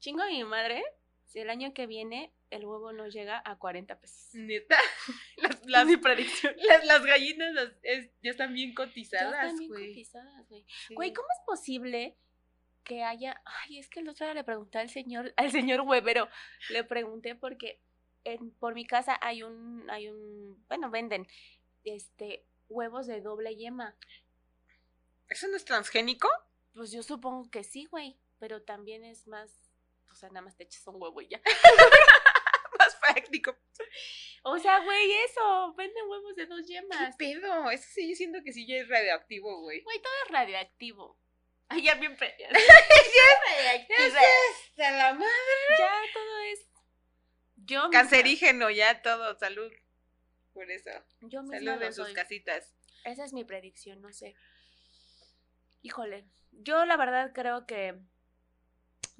Chingo a mi madre si el año que viene el huevo no llega a 40 pesos. Neta. Las, las, mi predicción. las, las gallinas las- es- ya están bien Ya cotizadas, están bien güey. cotizadas, güey. Sí. Güey, ¿cómo es posible que haya... Ay, es que el otro día le pregunté al señor, al señor huevero, le pregunté porque en, por mi casa hay un, hay un, bueno, venden, este, huevos de doble yema. ¿Eso no es transgénico? Pues yo supongo que sí, güey, pero también es más, o sea, nada más te echas un huevo y ya. Más práctico. O sea, güey, eso, venden huevos de dos ¿Qué yemas. pedo? Eso sí, yo siento que sí ya es radioactivo, güey. Güey, todo es radioactivo. Ay, ya bien pe- ya. ¡Hasta la madre! Ya todo es... Yo misma- Cancerígeno, ya todo, salud. Por eso. Yo misma Salud en sus soy. casitas. Esa es mi predicción, no sé. Híjole, yo la verdad creo que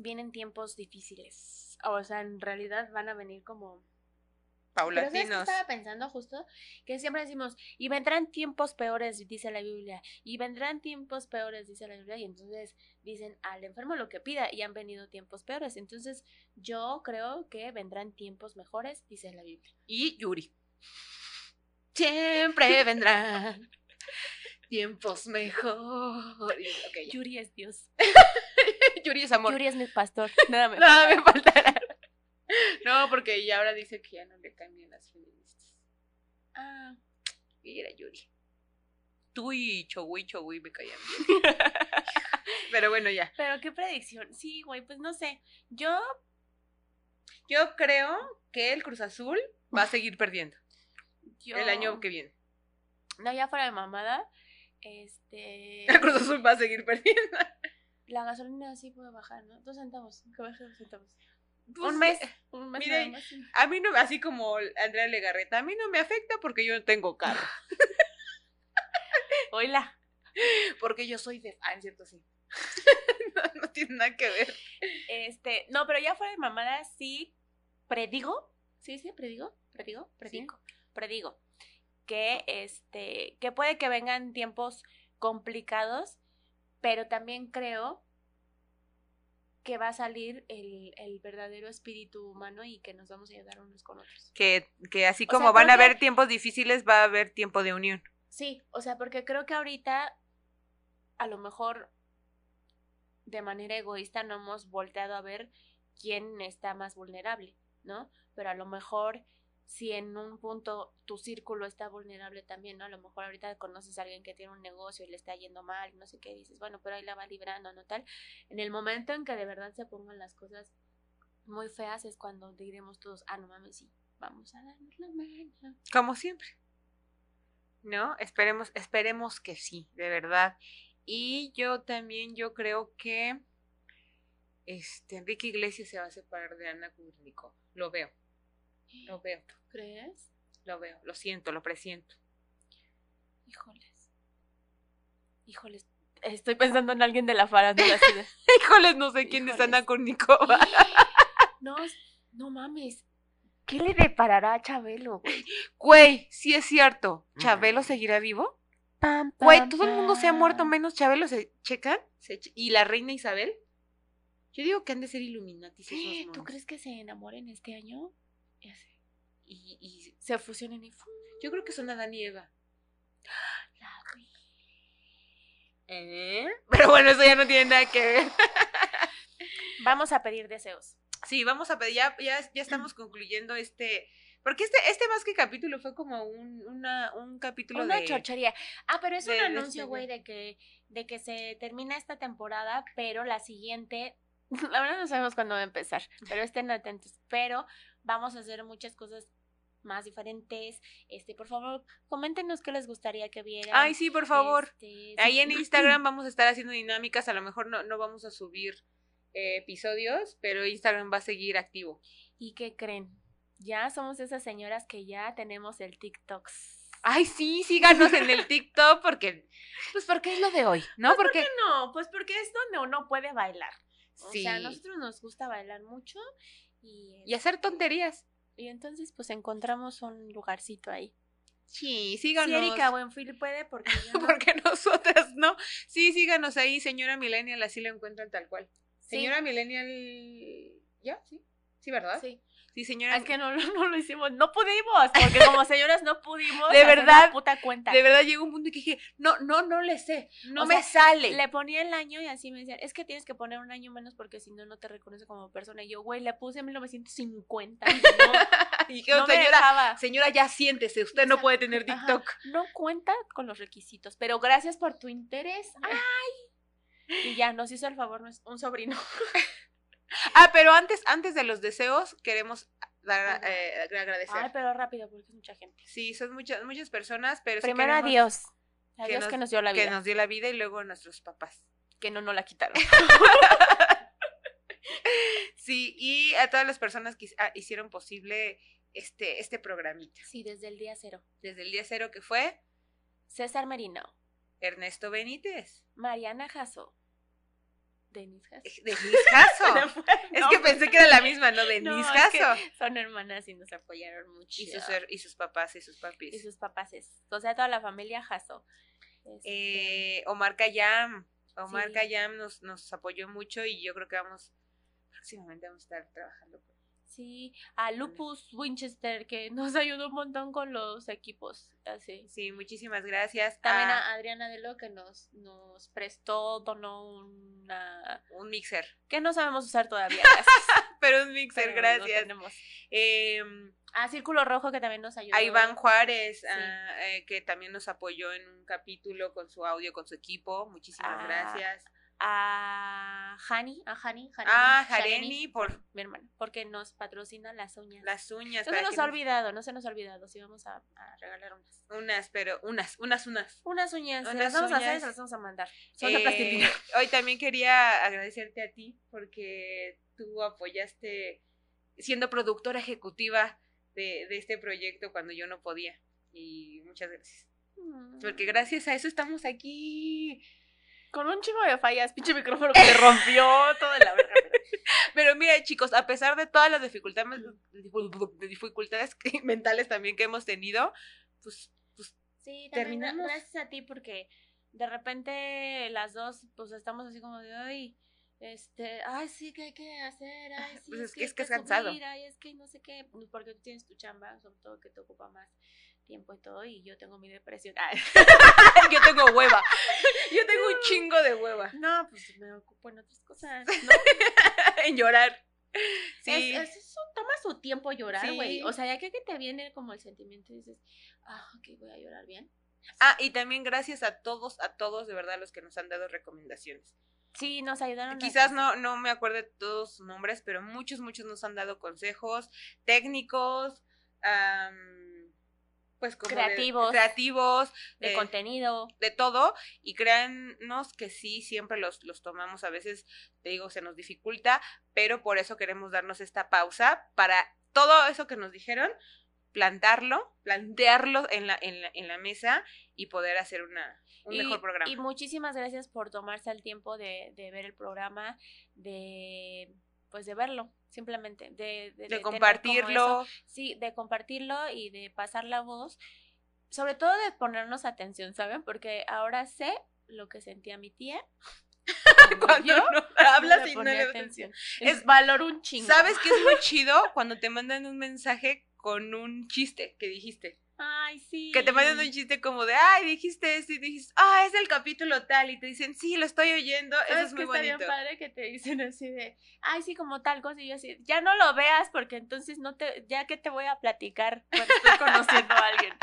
vienen tiempos difíciles. O sea, en realidad van a venir como... Pero ¿sabes qué Paulatinos. estaba pensando justo? Que siempre decimos, y vendrán tiempos peores, dice la Biblia, y vendrán tiempos peores, dice la Biblia, y entonces dicen al enfermo lo que pida, y han venido tiempos peores. Entonces yo creo que vendrán tiempos mejores, dice la Biblia. Y Yuri. Siempre vendrán tiempos mejores. Ok, ya. Yuri es Dios. Yuri es amor. Yuri es mi pastor. Nada me Nada me faltará. No, porque ya ahora dice que ya no le cambian las feministas. Ah, Y era Yuri. tú y Chogui Chogui me caían bien. Pero bueno, ya. Pero qué predicción. Sí, güey, pues no sé. Yo, Yo creo que el Cruz Azul va a seguir perdiendo yo. el año que viene. No, ya fuera de mamada. Este. El Cruz Azul va a seguir perdiendo. La gasolina sí puede bajar, ¿no? Dos centavos. Que baje dos centavos. Pues, un mes. Un mes mire, nada más. sí. A mí no, así como Andrea Legarreta, a mí no me afecta porque yo no tengo carro. Oíla. Porque yo soy de... Ah, es cierto, sí. no, no tiene nada que ver. Este, no, pero ya fuera de mamada, sí predigo, sí, sí, predigo, predigo, predigo, predigo que este, que puede que vengan tiempos complicados, pero también creo que va a salir el, el verdadero espíritu humano y que nos vamos a ayudar unos con otros. Que, que así O sea, como van a que- haber tiempos difíciles, va a haber tiempo de unión. Sí, o sea, porque creo que ahorita a lo mejor de manera egoísta no hemos volteado a ver quién está más vulnerable, ¿no? Pero a lo mejor si en un punto tu círculo está vulnerable también, ¿no? A lo mejor ahorita conoces a alguien que tiene un negocio y le está yendo mal, no sé qué, dices, bueno, pero ahí la va librando, ¿no? Tal. En el momento en que de verdad se pongan las cosas muy feas es cuando diremos todos, ah, no mames, sí, vamos a darnos la mano. Como siempre. ¿No? Esperemos, esperemos que sí, de verdad. Y yo también, yo creo que este Enrique Iglesias se va a separar de Ana Kurnikov. Lo veo, lo veo, ¿Crees? lo veo, lo siento, lo presiento. Híjoles. Híjoles. Estoy pensando en alguien de la farándula. así de, Híjoles, no sé quién es. Ana no, no mames. ¿Qué le deparará a Chabelo, güey? Güey, sí es cierto. ¿Chabelo seguirá vivo? Pam, Güey, pam, todo el mundo se ha muerto menos Chabelo. ¿Se checan? Se che- ¿Y la reina Isabel? Yo digo que han de ser Illuminati. ¿Tú crees que se enamoren este año? Y, y Se fusionen y ¡fum! yo creo que son Adán y Eva. La vi. ¿Eh? Pero bueno, eso ya no tiene nada que ver. Vamos a pedir deseos. Sí, vamos a pedir, ya, ya, ya estamos concluyendo este, porque este, este más que capítulo fue como un, una, un capítulo Una de... chorchería. Ah, pero es de- un anuncio, este, güey, de- de que, de que se termina esta temporada, pero la siguiente, la verdad no sabemos cuándo va a empezar, pero estén atentos. Pero vamos a hacer muchas cosas más diferentes. Este, por favor, coméntenos qué les gustaría que vieran. Ay, sí, por favor. Este, Ahí sí. en Instagram vamos a estar haciendo dinámicas, a lo mejor no, no vamos a subir eh, episodios, pero Instagram va a seguir activo. ¿Y qué creen? Ya somos esas señoras que ya tenemos el TikTok. Ay, sí, síganos en el TikTok porque, pues porque es lo de hoy, ¿no? Porque No, pues porque es donde uno puede bailar. O sí, sea, a nosotros nos gusta bailar mucho y, y hacer tonterías. y entonces pues encontramos un lugarcito ahí. Sí, Si síganos. Erika Buenfil puede porque no. porque nosotras no. Sí, síganos ahí, señora Millennial, así lo encuentran tal cual. Sí, Señora Millennial, ¿ya? Sí. Sí, ¿verdad? sí. Sí, señora. Es que no, no lo hicimos, no pudimos, porque como señoras no pudimos De verdad, puta cuenta. De verdad llegó un punto que dije, no, no, no le sé, no O me sea, sale. Le ponía el año y así me decían, es que tienes que poner un año menos porque si no, no te reconoce como persona. Y yo, güey, le puse 1950. y no, Y no señora, señora, ya siéntese, usted no puede tener ajá. TikTok. No cuenta con los requisitos, pero gracias por tu interés. ¡Ay! Y ya, nos hizo el favor un sobrino. Ah, pero antes, antes de los deseos, queremos dar, eh, agradecer. Ay, pero rápido, porque es mucha gente. Sí, son muchas, muchas personas, pero sí Primero a queremos Dios. A que Dios nos- que nos dio la vida. que nos dio la vida y luego a nuestros papás. que no nos la quitaron. Sí, y a todas las personas que ah, hicieron posible este, este programita. Sí, desde el día cero. Desde el día cero que fue César Merino, Ernesto Benítez. Mariana Jasso, Denis Jasso. Denis Jasso. Es que pensé que era la misma, ¿no? Denis No, es Jasso. que son hermanas y nos apoyaron mucho. Y sus, y sus papás y sus papis. y sus papás. O sea, toda la familia Jasso. Este, Eh, Omar Kayam. Omar Sí. Kayam nos, nos apoyó mucho y yo creo que vamos, próximamente vamos a estar trabajando con Sí, a Lupus Winchester que nos ayudó un montón con los equipos, así. Sí, muchísimas gracias. También a Adriana Delo que nos, nos prestó, donó una... un mixer. Que no sabemos usar todavía. Pero un mixer, Pero lo gracias. tenemos. Em, A Círculo Rojo que también nos ayudó. a Iván Juárez, Sí. ah, eh, que también nos apoyó en un capítulo con su audio, con su equipo. Muchísimas Ah, gracias. A Hani, a Hani, Hani Ah, por mi hermana, porque nos patrocina las uñas. las uñas. no se nos ha olvidado, no se nos ha olvidado, sí vamos a, a regalar unas. Unas, pero unas, unas, unas. Unas uñas, Unas las vamos a hacer y uñas. se las vamos a mandar. Son Eh, hoy también quería agradecerte a ti porque tú apoyaste siendo productora ejecutiva de, de este proyecto cuando yo no podía. Y muchas gracias. Mm. Porque gracias a eso estamos aquí. Con un chingo de fallas, pinche micrófono que se rompió, todo de la verga. pero- mira, chicos, a pesar de todas las dificultades, mentales también que hemos tenido, pues, pues Sí, Terminamos. gracias a ti porque de repente las dos pues estamos así como de, ay, este, ay, sí, ¿qué hay que hacer? Ay, sí, Pues es, que- es que es cansado. subir, ay, es que no sé qué, porque tú tienes tu chamba, sobre todo que te ocupa más tiempo y todo, y yo tengo mi depresión. Ay, yo tengo hueva. Yo tengo un chingo de hueva no, pues me ocupo en otras cosas, ¿no? en llorar. Sí. Es, es- eso toma su tiempo llorar, Sí. güey. O sea, ya que, que te viene como el sentimiento y dices, ah, ok, voy a llorar bien. Ah, y también gracias a todos, a todos de verdad los que nos han dado recomendaciones. Sí, nos ayudaron. Quizás no, no me acuerde de todos sus nombres, pero muchos, muchos nos han dado consejos técnicos, am, pues como de- Creativos. creativos, De eh, contenido. de todo. Y créannos que sí, siempre los, los tomamos, a veces, te digo, se nos dificulta, pero por eso queremos darnos esta pausa para todo eso que nos dijeron, plantarlo, plantearlo en la, en la, en la mesa y poder hacer una, un y, mejor programa. y muchísimas gracias por tomarse el tiempo de, de ver el programa, de pues de verlo, simplemente, de, de, de compartirlo. sí, de compartirlo y de pasar la voz, sobre todo de ponernos atención, ¿saben? Porque ahora sé lo que sentía mi tía. Cuando yo no hablas y no le das atención. Es- Es valor un chingo. ¿Sabes qué es muy chido? Cuando te mandan un mensaje con un chiste que dijiste. Ay, sí. Que te mandan un chiste como de, ay, dijiste esto y dijiste, ah, es el capítulo tal. Y te dicen, sí, lo estoy oyendo. Eso ¿Sabes es muy bien bonito. padre que te dicen así de, ay, sí, como tal cosa, y yo así, ya no lo veas porque entonces no te, ya que te voy a platicar cuando estoy conociendo a alguien.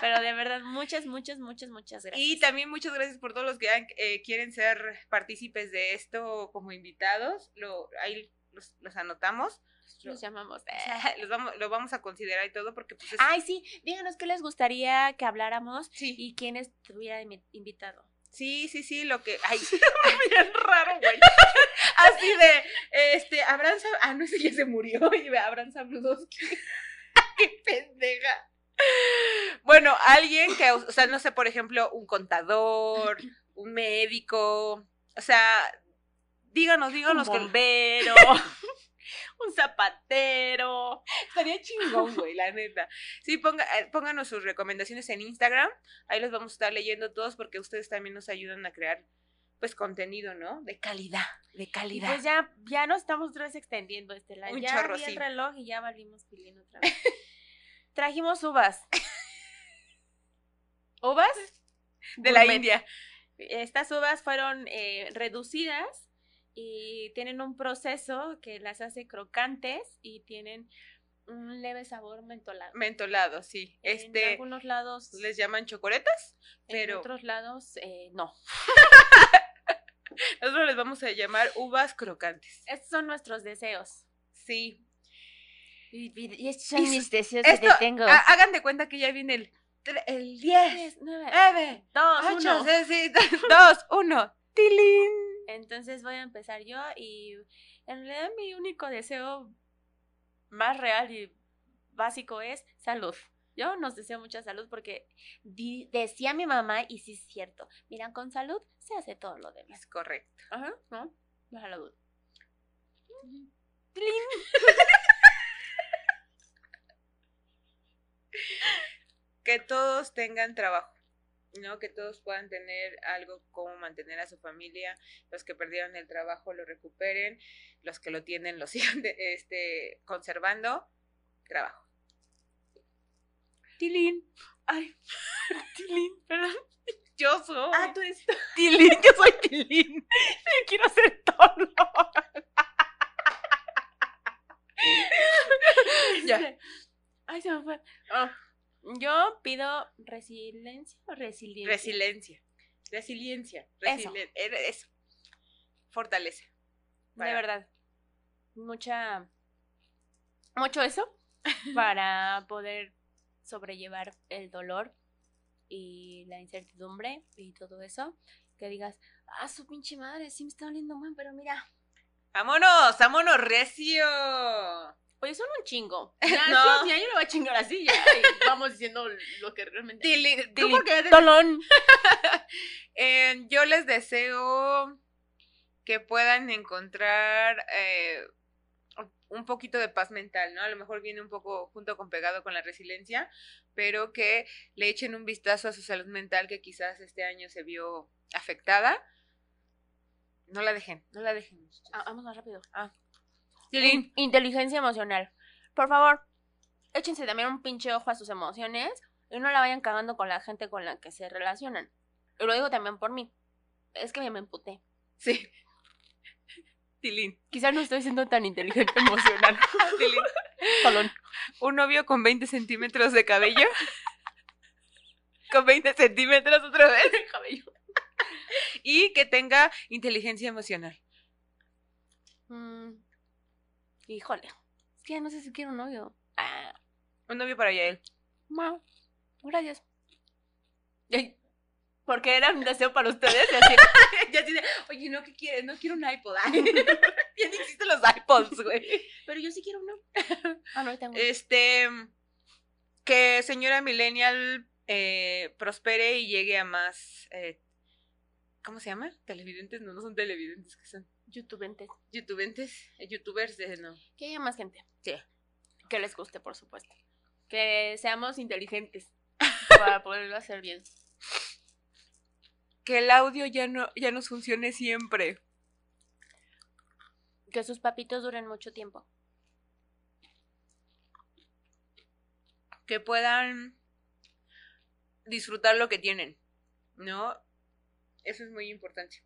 Pero de verdad, muchas, muchas, muchas, muchas gracias. Y también muchas gracias por todos los que eh, quieren ser partícipes de esto como invitados. Lo, ahí los, los anotamos. Los llamamos. O sea, los vamos, lo vamos a considerar y todo porque pues es... Ay, sí, díganos qué les gustaría que habláramos sí, y quiénes tuviera invi- invitado. sí, sí, sí, lo que... Ay, Bien raro, güey. así de, este, Abraham... Sam- Ah, no, ese ya se murió. Y ve, Abraham Sabludowski. ¡Qué pendeja! Bueno, alguien que, o sea, no sé, por ejemplo, un contador, un médico, o sea, díganos, Un díganos que bombero, un zapatero. estaría chingón, güey, la neta. Sí, ponga, eh, pónganos sus recomendaciones en Instagram, ahí los vamos a estar leyendo todos porque ustedes también nos ayudan a crear, pues, contenido, ¿no? De calidad, de calidad. pues ya, ya nos estamos otra vez extendiendo, Estela. Un ya chorro, vi el sí. reloj y ya valimos pilín otra vez. Trajimos uvas. ¿Uvas? de la. India. Estas uvas fueron eh, reducidas y tienen un proceso que las hace crocantes y tienen un leve sabor mentolado. Mentolado, sí. En Este, algunos lados, les llaman chocoretas, en pero otros lados, eh, no. nosotros les vamos a llamar uvas crocantes. Estos son nuestros deseos. Sí. Y, estos son mis deseos Esto, ha- hagan de cuenta que ya viene el, el 10, 9, 2, 8, 1. 6, 2, 1. ¡Tilín! Entonces voy a empezar yo y en realidad mi único deseo más real y básico es salud. Yo nos deseo mucha salud porque di- decía mi mamá, y sí es cierto, miran, con salud se hace todo lo demás. Es correcto. Ajá, ¿no? No la duda. Que todos tengan trabajo. ¿No? Que todos puedan tener algo como mantener a su familia, los que perdieron el trabajo lo recuperen, los que lo tienen lo sigan de- este, conservando, trabajo. Tilín. Ay, Tilín, perdón. Yo soy. Ah, tú eres Tilín, yo soy Tilín. Yo quiero hacer todo. Ya. Ay, se me fue. Ah, yo pido resiliencia o resiliencia. Resiliencia. Resiliencia. Eso. Resilien- era Eso. Fortaleza. De verdad. Mucha. Mucho eso para poder sobrellevar el dolor y la incertidumbre y todo eso. Que digas, ah, su pinche madre, sí me está doliendo mal, pero mira. ¡Vámonos! ¡Vámonos, recio! Oye, son un chingo. Ya, No. sí, ya yo me voy a chingar así, ya. y vamos diciendo lo que realmente. Tú porque ya te- Dolón. Eh, yo les deseo que puedan encontrar eh, un poquito de paz mental, ¿no? A lo mejor viene un poco junto con pegado con la resiliencia, pero que le echen un vistazo a su salud mental que quizás este año se vio afectada. No la dejen, no la dejen. Ah, vamos más rápido. Tilín. In- Inteligencia emocional. Por favor, échense también un pinche ojo a sus emociones y no la vayan cagando con la gente con la que se relacionan. Y lo digo también por mí. Es que me emputé. Sí. Tilín. Quizás no estoy siendo tan inteligente emocional. Tilín. Colón. Un novio con 20 centímetros de cabello. con 20 centímetros otra vez. cabello. Y que tenga inteligencia emocional. Mm, híjole. Es que ya no sé si quiero un novio. Ah, Un novio para Yael. no. Gracias. Porque era un deseo para ustedes. y así, oye, no, ¿qué quieres? No quiero un iPod. Ya ni existen los iPods, güey. Pero yo sí quiero uno. Ah, no, tengo. Este, que señora Millennial eh, prospere y llegue a más, eh, ¿cómo se llama? Televidentes, no, no son televidentes, que son YouTubentes. youtubentes, eh, youtubers, de, no. Que haya más gente. Sí. Que les guste, por supuesto. Que seamos inteligentes para poderlo hacer bien. Que el audio ya no, ya nos funcione siempre. Que sus papitos duren mucho tiempo. Que puedan disfrutar lo que tienen, ¿no? Eso es muy importante.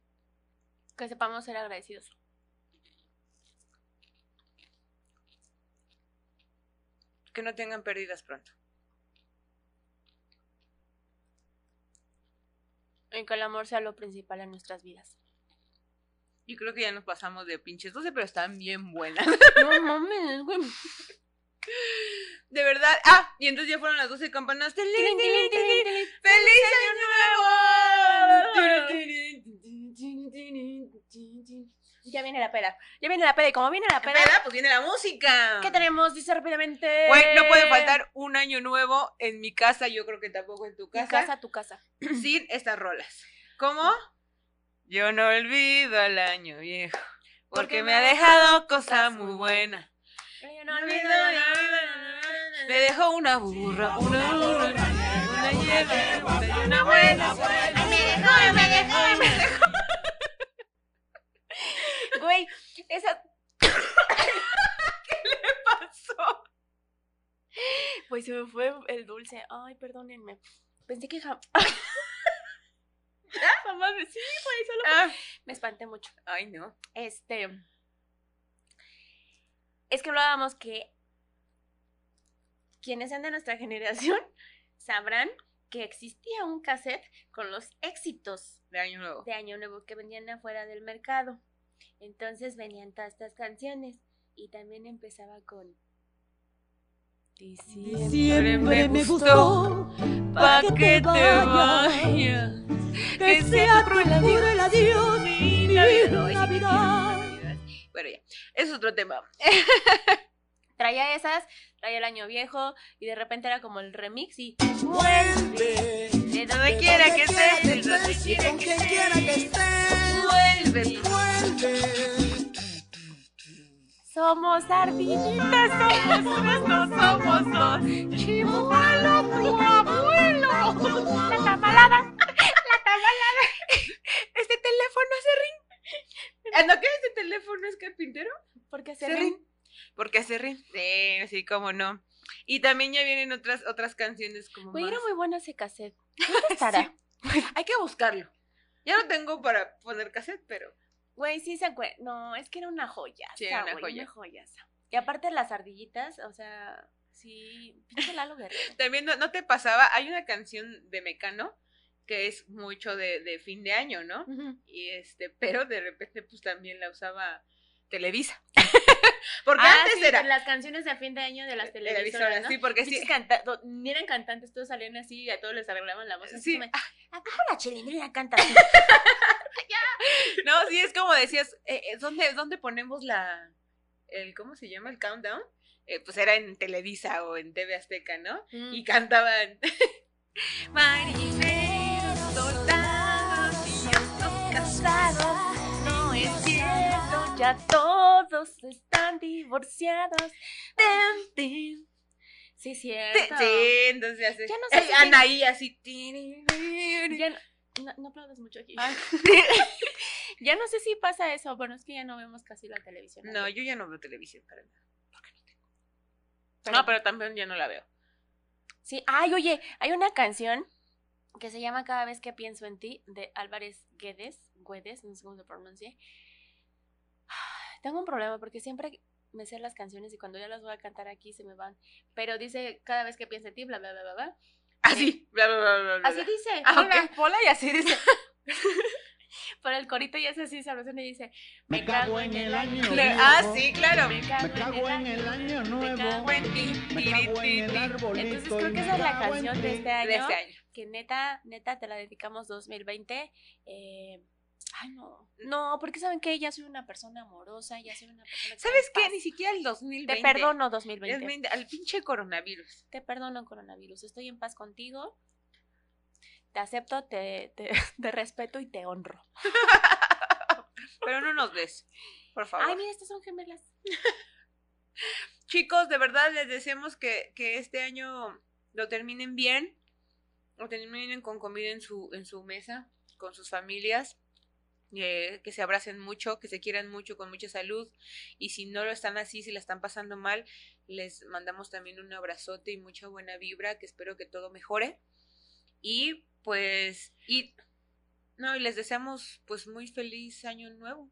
Que sepamos ser agradecidos. Que no tengan pérdidas pronto. Y que el amor sea lo principal en nuestras vidas. Yo creo que ya nos pasamos de pinches 12, pero están bien buenas. No mames, güey. De verdad. Ah, y entonces ya fueron las 12 campanas. ¡Feliz año nuevo! Ya viene la peda. Ya viene la peda. Y como viene la peda, Peda, pues viene la música. ¿qué tenemos? Dice rápidamente. Güey, no puede faltar un año nuevo en mi casa, yo creo que tampoco en tu casa, casa, tu casa. sin estas rolas. ¿Cómo? Yo no olvido al año viejo, porque me ha dejado cosas muy buenas. Yo No olvido, no Me dejó una burra, una burra, una hierba, una buena. Ay, me dejó, me dejó, me dejó. Güey, esa. pasó? Pues se me fue el dulce. Ay, perdónenme. Pensé que jamás. Jamás me. Sí, güey, solo. Ah, Me espanté mucho. Ay, no. Este. Es que hablábamos que. Quienes sean de nuestra generación sabrán que existía un cassette con los éxitos De año nuevo. de Año Nuevo que vendían afuera del mercado. Entonces venían todas estas canciones y también empezaba con Diciembre. Me gustó Pa' que te vayas. que sea cruel el adiós mi Navidad. Navidad. Bueno, ya. Es otro tema. Traía esas, traía el año viejo y de repente era como el remix y Vuelve. De donde quiera que estés, de donde quiera que estés vuelve, vuelve. Somos ardillitas, somos tres, no somos dos. Chimuelo, tu abuelo. La tamalada, la tamalada. Este teléfono hace ring. Ah, ¿No que este teléfono es carpintero? Porque hace ring. Porque hace ring. Sí, así como no. Y también ya vienen otras, otras canciones como. Güey, era muy bueno ese cassette. ¿Dónde estará? Sí. Hay que buscarlo. Ya no tengo para poner cassette, pero... Güey, sí se acuerda. No, es que era una joya. Sí, era una joya. Una joyaza. Y aparte las ardillitas, o sea, sí, pinche Lalo Guerrero. También no, no te pasaba, hay una canción de Mecano que es mucho de, de fin de año, ¿no? Y este, pero de repente pues también la usaba Televisa. Porque Ah, antes sí, era las canciones de fin de año de las televisoras, ¿no? sí, porque sí. Canta- eran cantantes, todos salían así y a todos les arreglaban la voz. así Sí. como, ¿A poco la chilindrina canta así? No, sí, es como decías, eh, eh, ¿dónde, ¿dónde ponemos la, el, ¿cómo se llama? El countdown. Eh, pues era en Televisa o en TV Azteca, ¿no? Mm. Y cantaban. Marineros soldados y casados, no es cierto, ya todos están divorciados. Tin, tin. Sí, cierto. Sí, entonces hace. Ya no sé Eh, si Anaí así. Ya no, no, no aplaudas mucho aquí. ya no sé si pasa eso, bueno, es que ya no vemos casi la televisión. No, yo ya no veo televisión para nada. Pero- No, pero también ya no la veo. Sí, ay, oye, hay una canción que se llama Cada vez que pienso en ti, de Álvarez Guedes, Guedes, no sé cómo se pronuncia. Tengo un problema porque siempre me sé las canciones y cuando ya las voy a cantar aquí se me van. Pero dice cada vez que pienso en ti, bla, bla, bla, bla, bla. Así. Bla, bla, bla, bla, bla. Así dice. Ah, Pola, ok. pola y así dice. Pero el corito ya es así, sabroso, y dice, Me cago en el año Cla- Ah, sí, claro. me cago, Me cago en el año nuevo. cago Buen ti, Me cago en el arbolito. Entonces creo que me esa es la en canción de este De año. este año. que neta, neta te la dedicamos 2020. Eh, ay, no. No, porque saben que ya soy una persona amorosa, ya soy una persona. que ¿Sabes qué? Ni siquiera el 2020. Te perdono 2020. 2020, Al pinche coronavirus. Te perdono coronavirus. Estoy en paz contigo. Te acepto, te, te, te respeto y te honro. Pero no nos des, por favor. Ay, mira, estas son gemelas. Chicos, de verdad les deseamos que, que este año lo terminen bien. Lo terminen con comida en su, en su mesa, con sus familias. Eh, que se abracen mucho, que se quieran mucho, con mucha salud. Y si no lo están así, si la están pasando mal, les mandamos también un abrazote y mucha buena vibra, que espero que todo mejore. Y pues, y no, y les deseamos pues muy feliz año nuevo.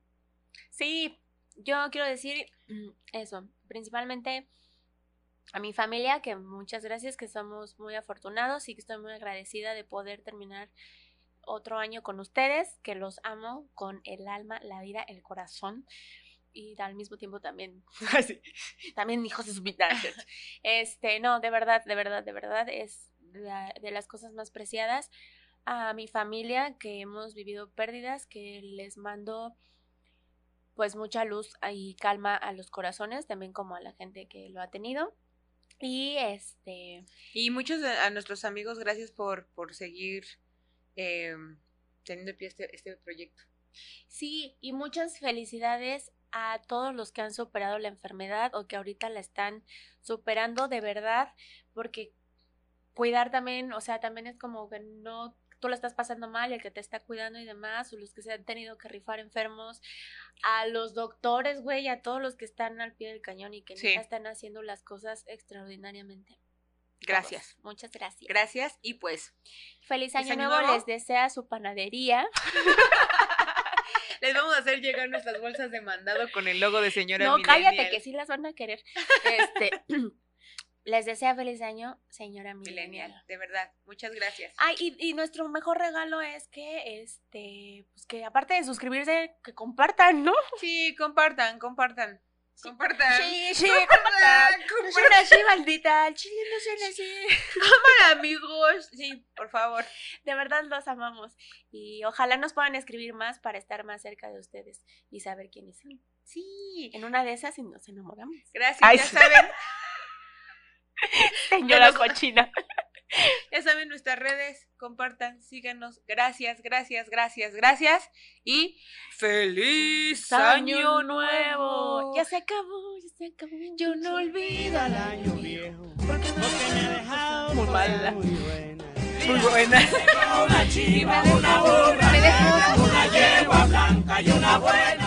Sí, yo quiero decir mm, eso, principalmente a mi familia, que muchas gracias, que somos muy afortunados y que estoy muy agradecida de poder terminar otro año con ustedes, que los amo con el alma, la vida, el corazón y al mismo tiempo también, también hijos de su vida. Este, no, de verdad, de verdad, de verdad, es la- de las cosas más preciadas a mi familia que hemos vivido pérdidas, que les mando pues mucha luz y calma a los corazones, también como a la gente que lo ha tenido. Y este, Y muchos de, a nuestros amigos, gracias por, por seguir eh, teniendo en pie este, este proyecto. sí, y muchas felicidades a todos los que han superado la enfermedad o que ahorita la están superando de verdad, porque cuidar también, o sea, también es como que no tú la estás pasando mal y el que te está cuidando y demás, o los que se han tenido que rifar enfermos, a los doctores, güey, a todos los que están al pie del cañón y que Sí. están haciendo las cosas extraordinariamente. Gracias. Muchas gracias. Gracias y pues Feliz ¿Feliz año, año nuevo, nuevo? les desea su panadería. les vamos a hacer llegar nuestras bolsas de mandado con el logo de señora No, cállate, que sí las van a querer. Este, les desea feliz año, señora Millennial, Millennial. de verdad, muchas gracias. Ay, y, y nuestro mejor regalo es que, este, pues que aparte de suscribirse, que compartan, ¿no? Sí, compartan, compartan. Compartan. Sí, sí, Compartan, No así, maldita. El chile no suena así. amigos. Sí, por favor. De verdad los amamos. Y ojalá nos puedan escribir más para estar más cerca de ustedes y saber quiénes son. Sí. En una de esas y nos enamoramos. Gracias, Ay, ya sí. saben. Señora nos- cochina. Ya saben nuestras redes, compartan, síganos. Gracias, gracias, gracias, gracias. Y feliz año nuevo. Ya se acabó, ya se acabó. Yo no olvido al año viejo. Porque Porque me ha dejado Muy mala. Muy buenas. Muy buena. Una chiva, una burra, Me dejó- una yegua blanca y una buena